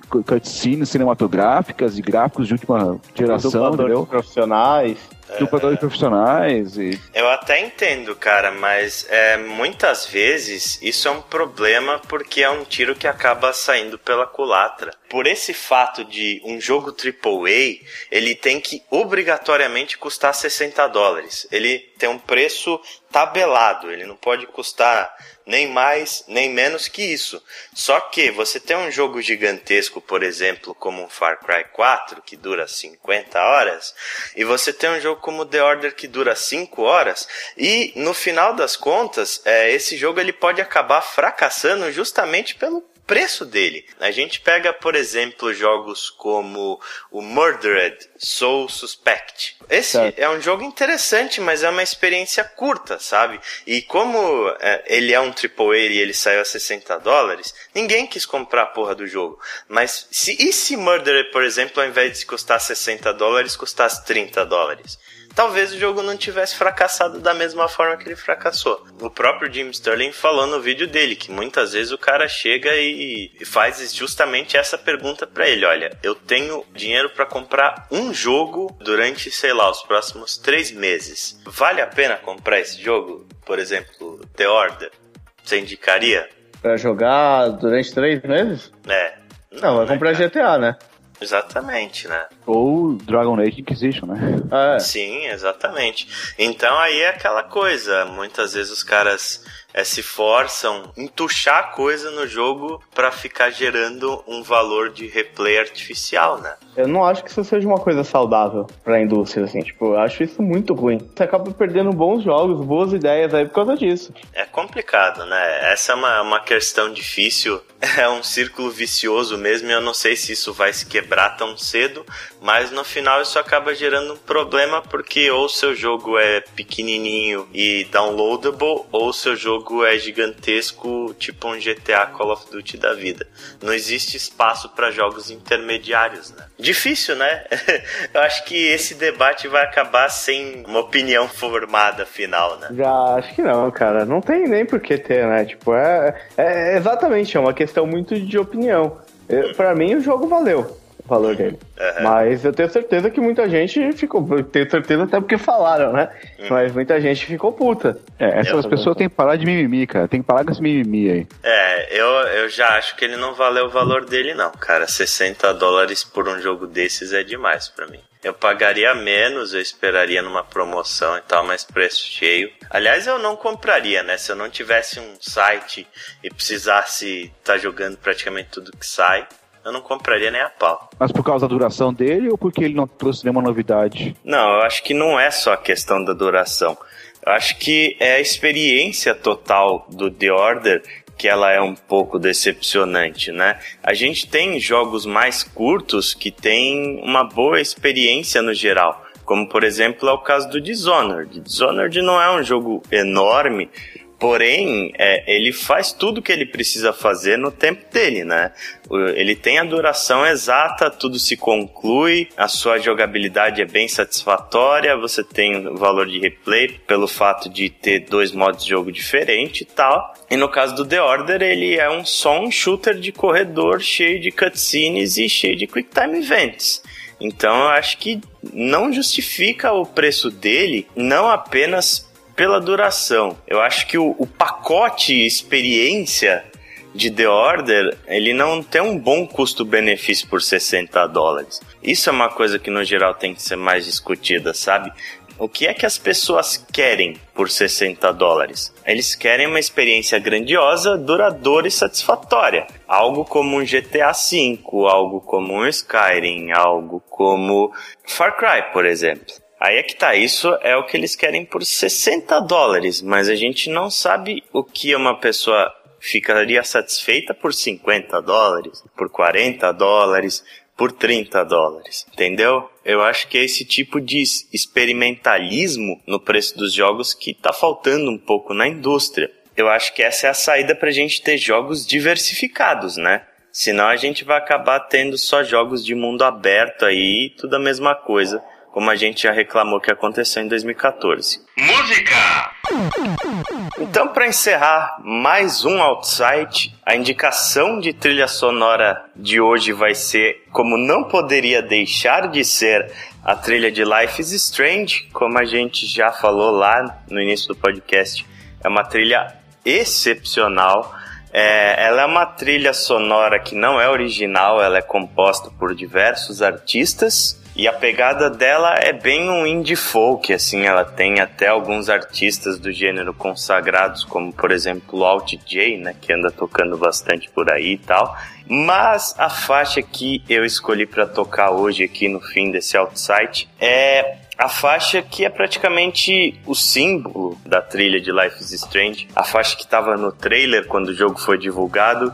cutscenes cinematográficas e gráficos de última geração, entendeu? profissionais dubladores profissionais e... Eu até entendo, cara, mas é, muitas vezes isso é um problema porque é um tiro que acaba saindo pela culatra. Por esse fato de um jogo AAA, ele tem que obrigatoriamente custar 60 dólares. Ele tem um preço tabelado, ele não pode custar nem mais nem menos que isso. Só que você tem um jogo gigantesco, por exemplo, como Far Cry 4, que dura 50 horas, e você tem um jogo como The Order que dura 5 horas, e no final das contas, é, esse jogo ele pode acabar fracassando justamente pelo preço dele. A gente pega, por exemplo, jogos como o Murdered Soul Suspect. Esse certo. é um jogo interessante, mas é uma experiência curta, sabe? E como é, ele é um AAA e ele saiu a 60 dólares, ninguém quis comprar a porra do jogo. Mas se, e se Murdered, por exemplo, ao invés de custar 60 dólares, custasse 30 dólares? Talvez o jogo não tivesse fracassado da mesma forma que ele fracassou. O próprio Jim Sterling falou no vídeo dele que muitas vezes o cara chega e faz justamente essa pergunta para ele: olha, eu tenho dinheiro para comprar um jogo durante, sei lá, os próximos três meses. Vale a pena comprar esse jogo? Por exemplo, The Order. Você indicaria? Pra jogar durante três meses? É. Não, não vai comprar cara. GTA, né? Exatamente, né? Ou Dragon Age Inquisition, né? É. Sim, exatamente. Então aí é aquela coisa, muitas vezes os caras é, se forçam entuchar a coisa no jogo para ficar gerando um valor de replay artificial, né? Eu não acho que isso seja uma coisa saudável para a indústria, assim, tipo, eu acho isso muito ruim. Você acaba perdendo bons jogos, boas ideias aí por causa disso. É complicado, né? Essa é uma, uma questão difícil, é um círculo vicioso mesmo, e eu não sei se isso vai se quebrar tão cedo, mas no final isso acaba gerando um problema porque ou seu jogo é pequenininho e downloadable, ou seu jogo é gigantesco, tipo um GTA Call of Duty da vida. Não existe espaço para jogos intermediários, né? Difícil, né? Eu acho que esse debate vai acabar sem uma opinião formada final, né? Já acho que não, cara. Não tem nem por que ter, né? Tipo, é, é exatamente, é uma questão muito de opinião. Para mim, o jogo valeu o valor dele. Uhum. Mas eu tenho certeza que muita gente ficou. Tenho certeza até porque falaram, né? Uhum. Mas muita gente ficou puta. É, essas eu pessoas têm que parar de mimimi, cara. Tem que parar com esse mimimi aí. É, eu, eu já acho que ele não valeu o valor dele, não, cara. 60 dólares por um jogo desses é demais para mim. Eu pagaria menos, eu esperaria numa promoção e tal, mas preço cheio. Aliás, eu não compraria, né? Se eu não tivesse um site e precisasse estar tá jogando praticamente tudo que sai, eu não compraria nem a pau. Mas por causa da duração dele ou porque ele não trouxe nenhuma novidade? Não, eu acho que não é só a questão da duração. Eu acho que é a experiência total do The Order que ela é um pouco decepcionante, né? A gente tem jogos mais curtos que têm uma boa experiência no geral, como por exemplo é o caso do Dishonored. Dishonored não é um jogo enorme, Porém, é, ele faz tudo que ele precisa fazer no tempo dele, né? Ele tem a duração exata, tudo se conclui, a sua jogabilidade é bem satisfatória, você tem o valor de replay pelo fato de ter dois modos de jogo diferentes e tal. E no caso do The Order, ele é um só um shooter de corredor cheio de cutscenes e cheio de quick time events. Então eu acho que não justifica o preço dele, não apenas pela duração. Eu acho que o, o pacote experiência de The Order, ele não tem um bom custo-benefício por 60 dólares. Isso é uma coisa que no geral tem que ser mais discutida, sabe? o que é que as pessoas querem por 60 dólares? Eles querem uma experiência grandiosa, duradoura e satisfatória. Algo como um GTA V, algo como um Skyrim, algo como Far Cry, por exemplo. Aí é que tá, isso é o que eles querem por 60 dólares, mas a gente não sabe o que uma pessoa ficaria satisfeita por 50 dólares, por 40 dólares, por 30 dólares, entendeu? Eu acho que é esse tipo de experimentalismo no preço dos jogos que está faltando um pouco na indústria. Eu acho que essa é a saída para a gente ter jogos diversificados, né? Senão a gente vai acabar tendo só jogos de mundo aberto aí, tudo a mesma coisa como a gente já reclamou que aconteceu em 2014. Música! Então, para encerrar mais um Outside, a indicação de trilha sonora de hoje vai ser, como não poderia deixar de ser, a trilha de Life is Strange, como a gente já falou lá no início do podcast. É uma trilha excepcional. É, ela é uma trilha sonora que não é original, ela é composta por diversos artistas e a pegada dela é bem um indie folk, assim, ela tem até alguns artistas do gênero consagrados, como por exemplo o Alt J, né, que anda tocando bastante por aí e tal. Mas a faixa que eu escolhi para tocar hoje aqui no fim desse outside é a faixa que é praticamente o símbolo da trilha de Life is Strange, a faixa que estava no trailer quando o jogo foi divulgado,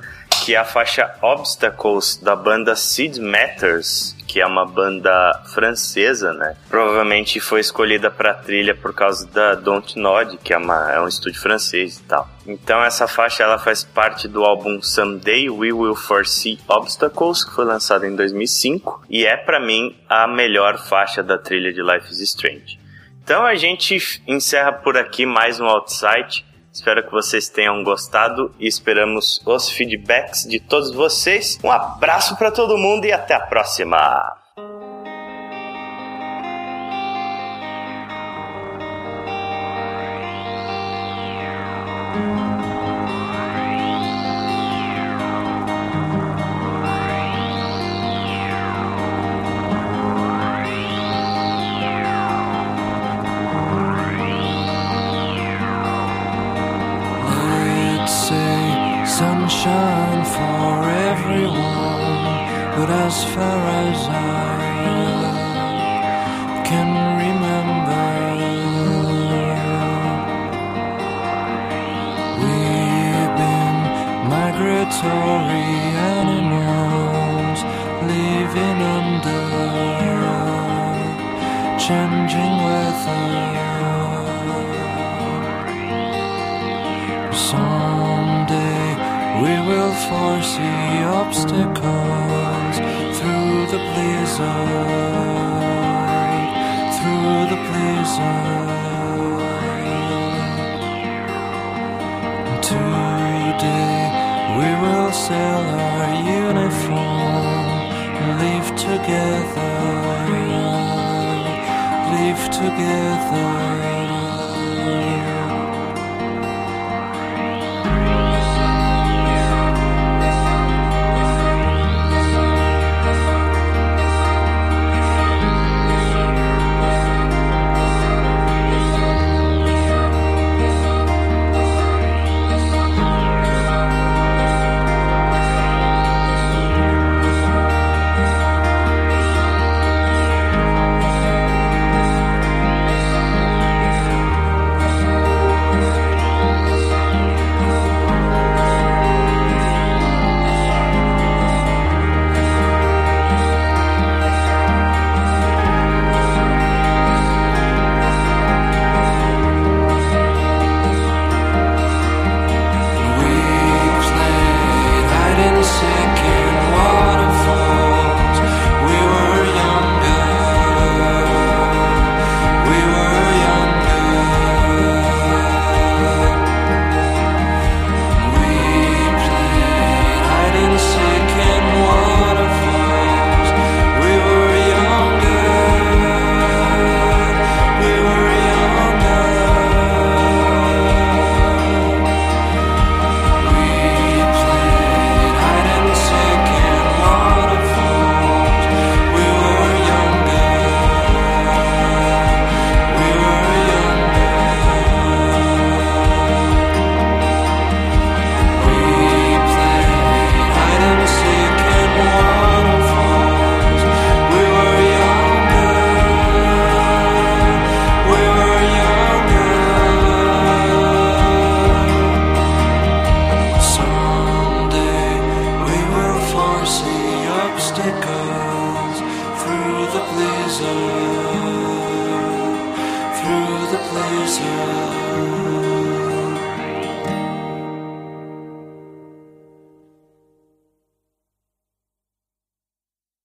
que é a faixa Obstacles da banda Seed Matters, que é uma banda francesa, né? Provavelmente foi escolhida para trilha por causa da Don't Nod, que é, uma, é um estúdio francês e tal. Então essa faixa ela faz parte do álbum Someday We Will Foresee Obstacles, que foi lançado em 2005 e é para mim a melhor faixa da trilha de Life is Strange. Então a gente encerra por aqui mais um Outside. Espero que vocês tenham gostado e esperamos os feedbacks de todos vocês. Um abraço para todo mundo e até a próxima! as far as I can remember. We've been migratory animals living under you, changing weather. Someday we will foresee obstacles the blizzard, through the blizzard. Today we will sell our uniform, live together, live together.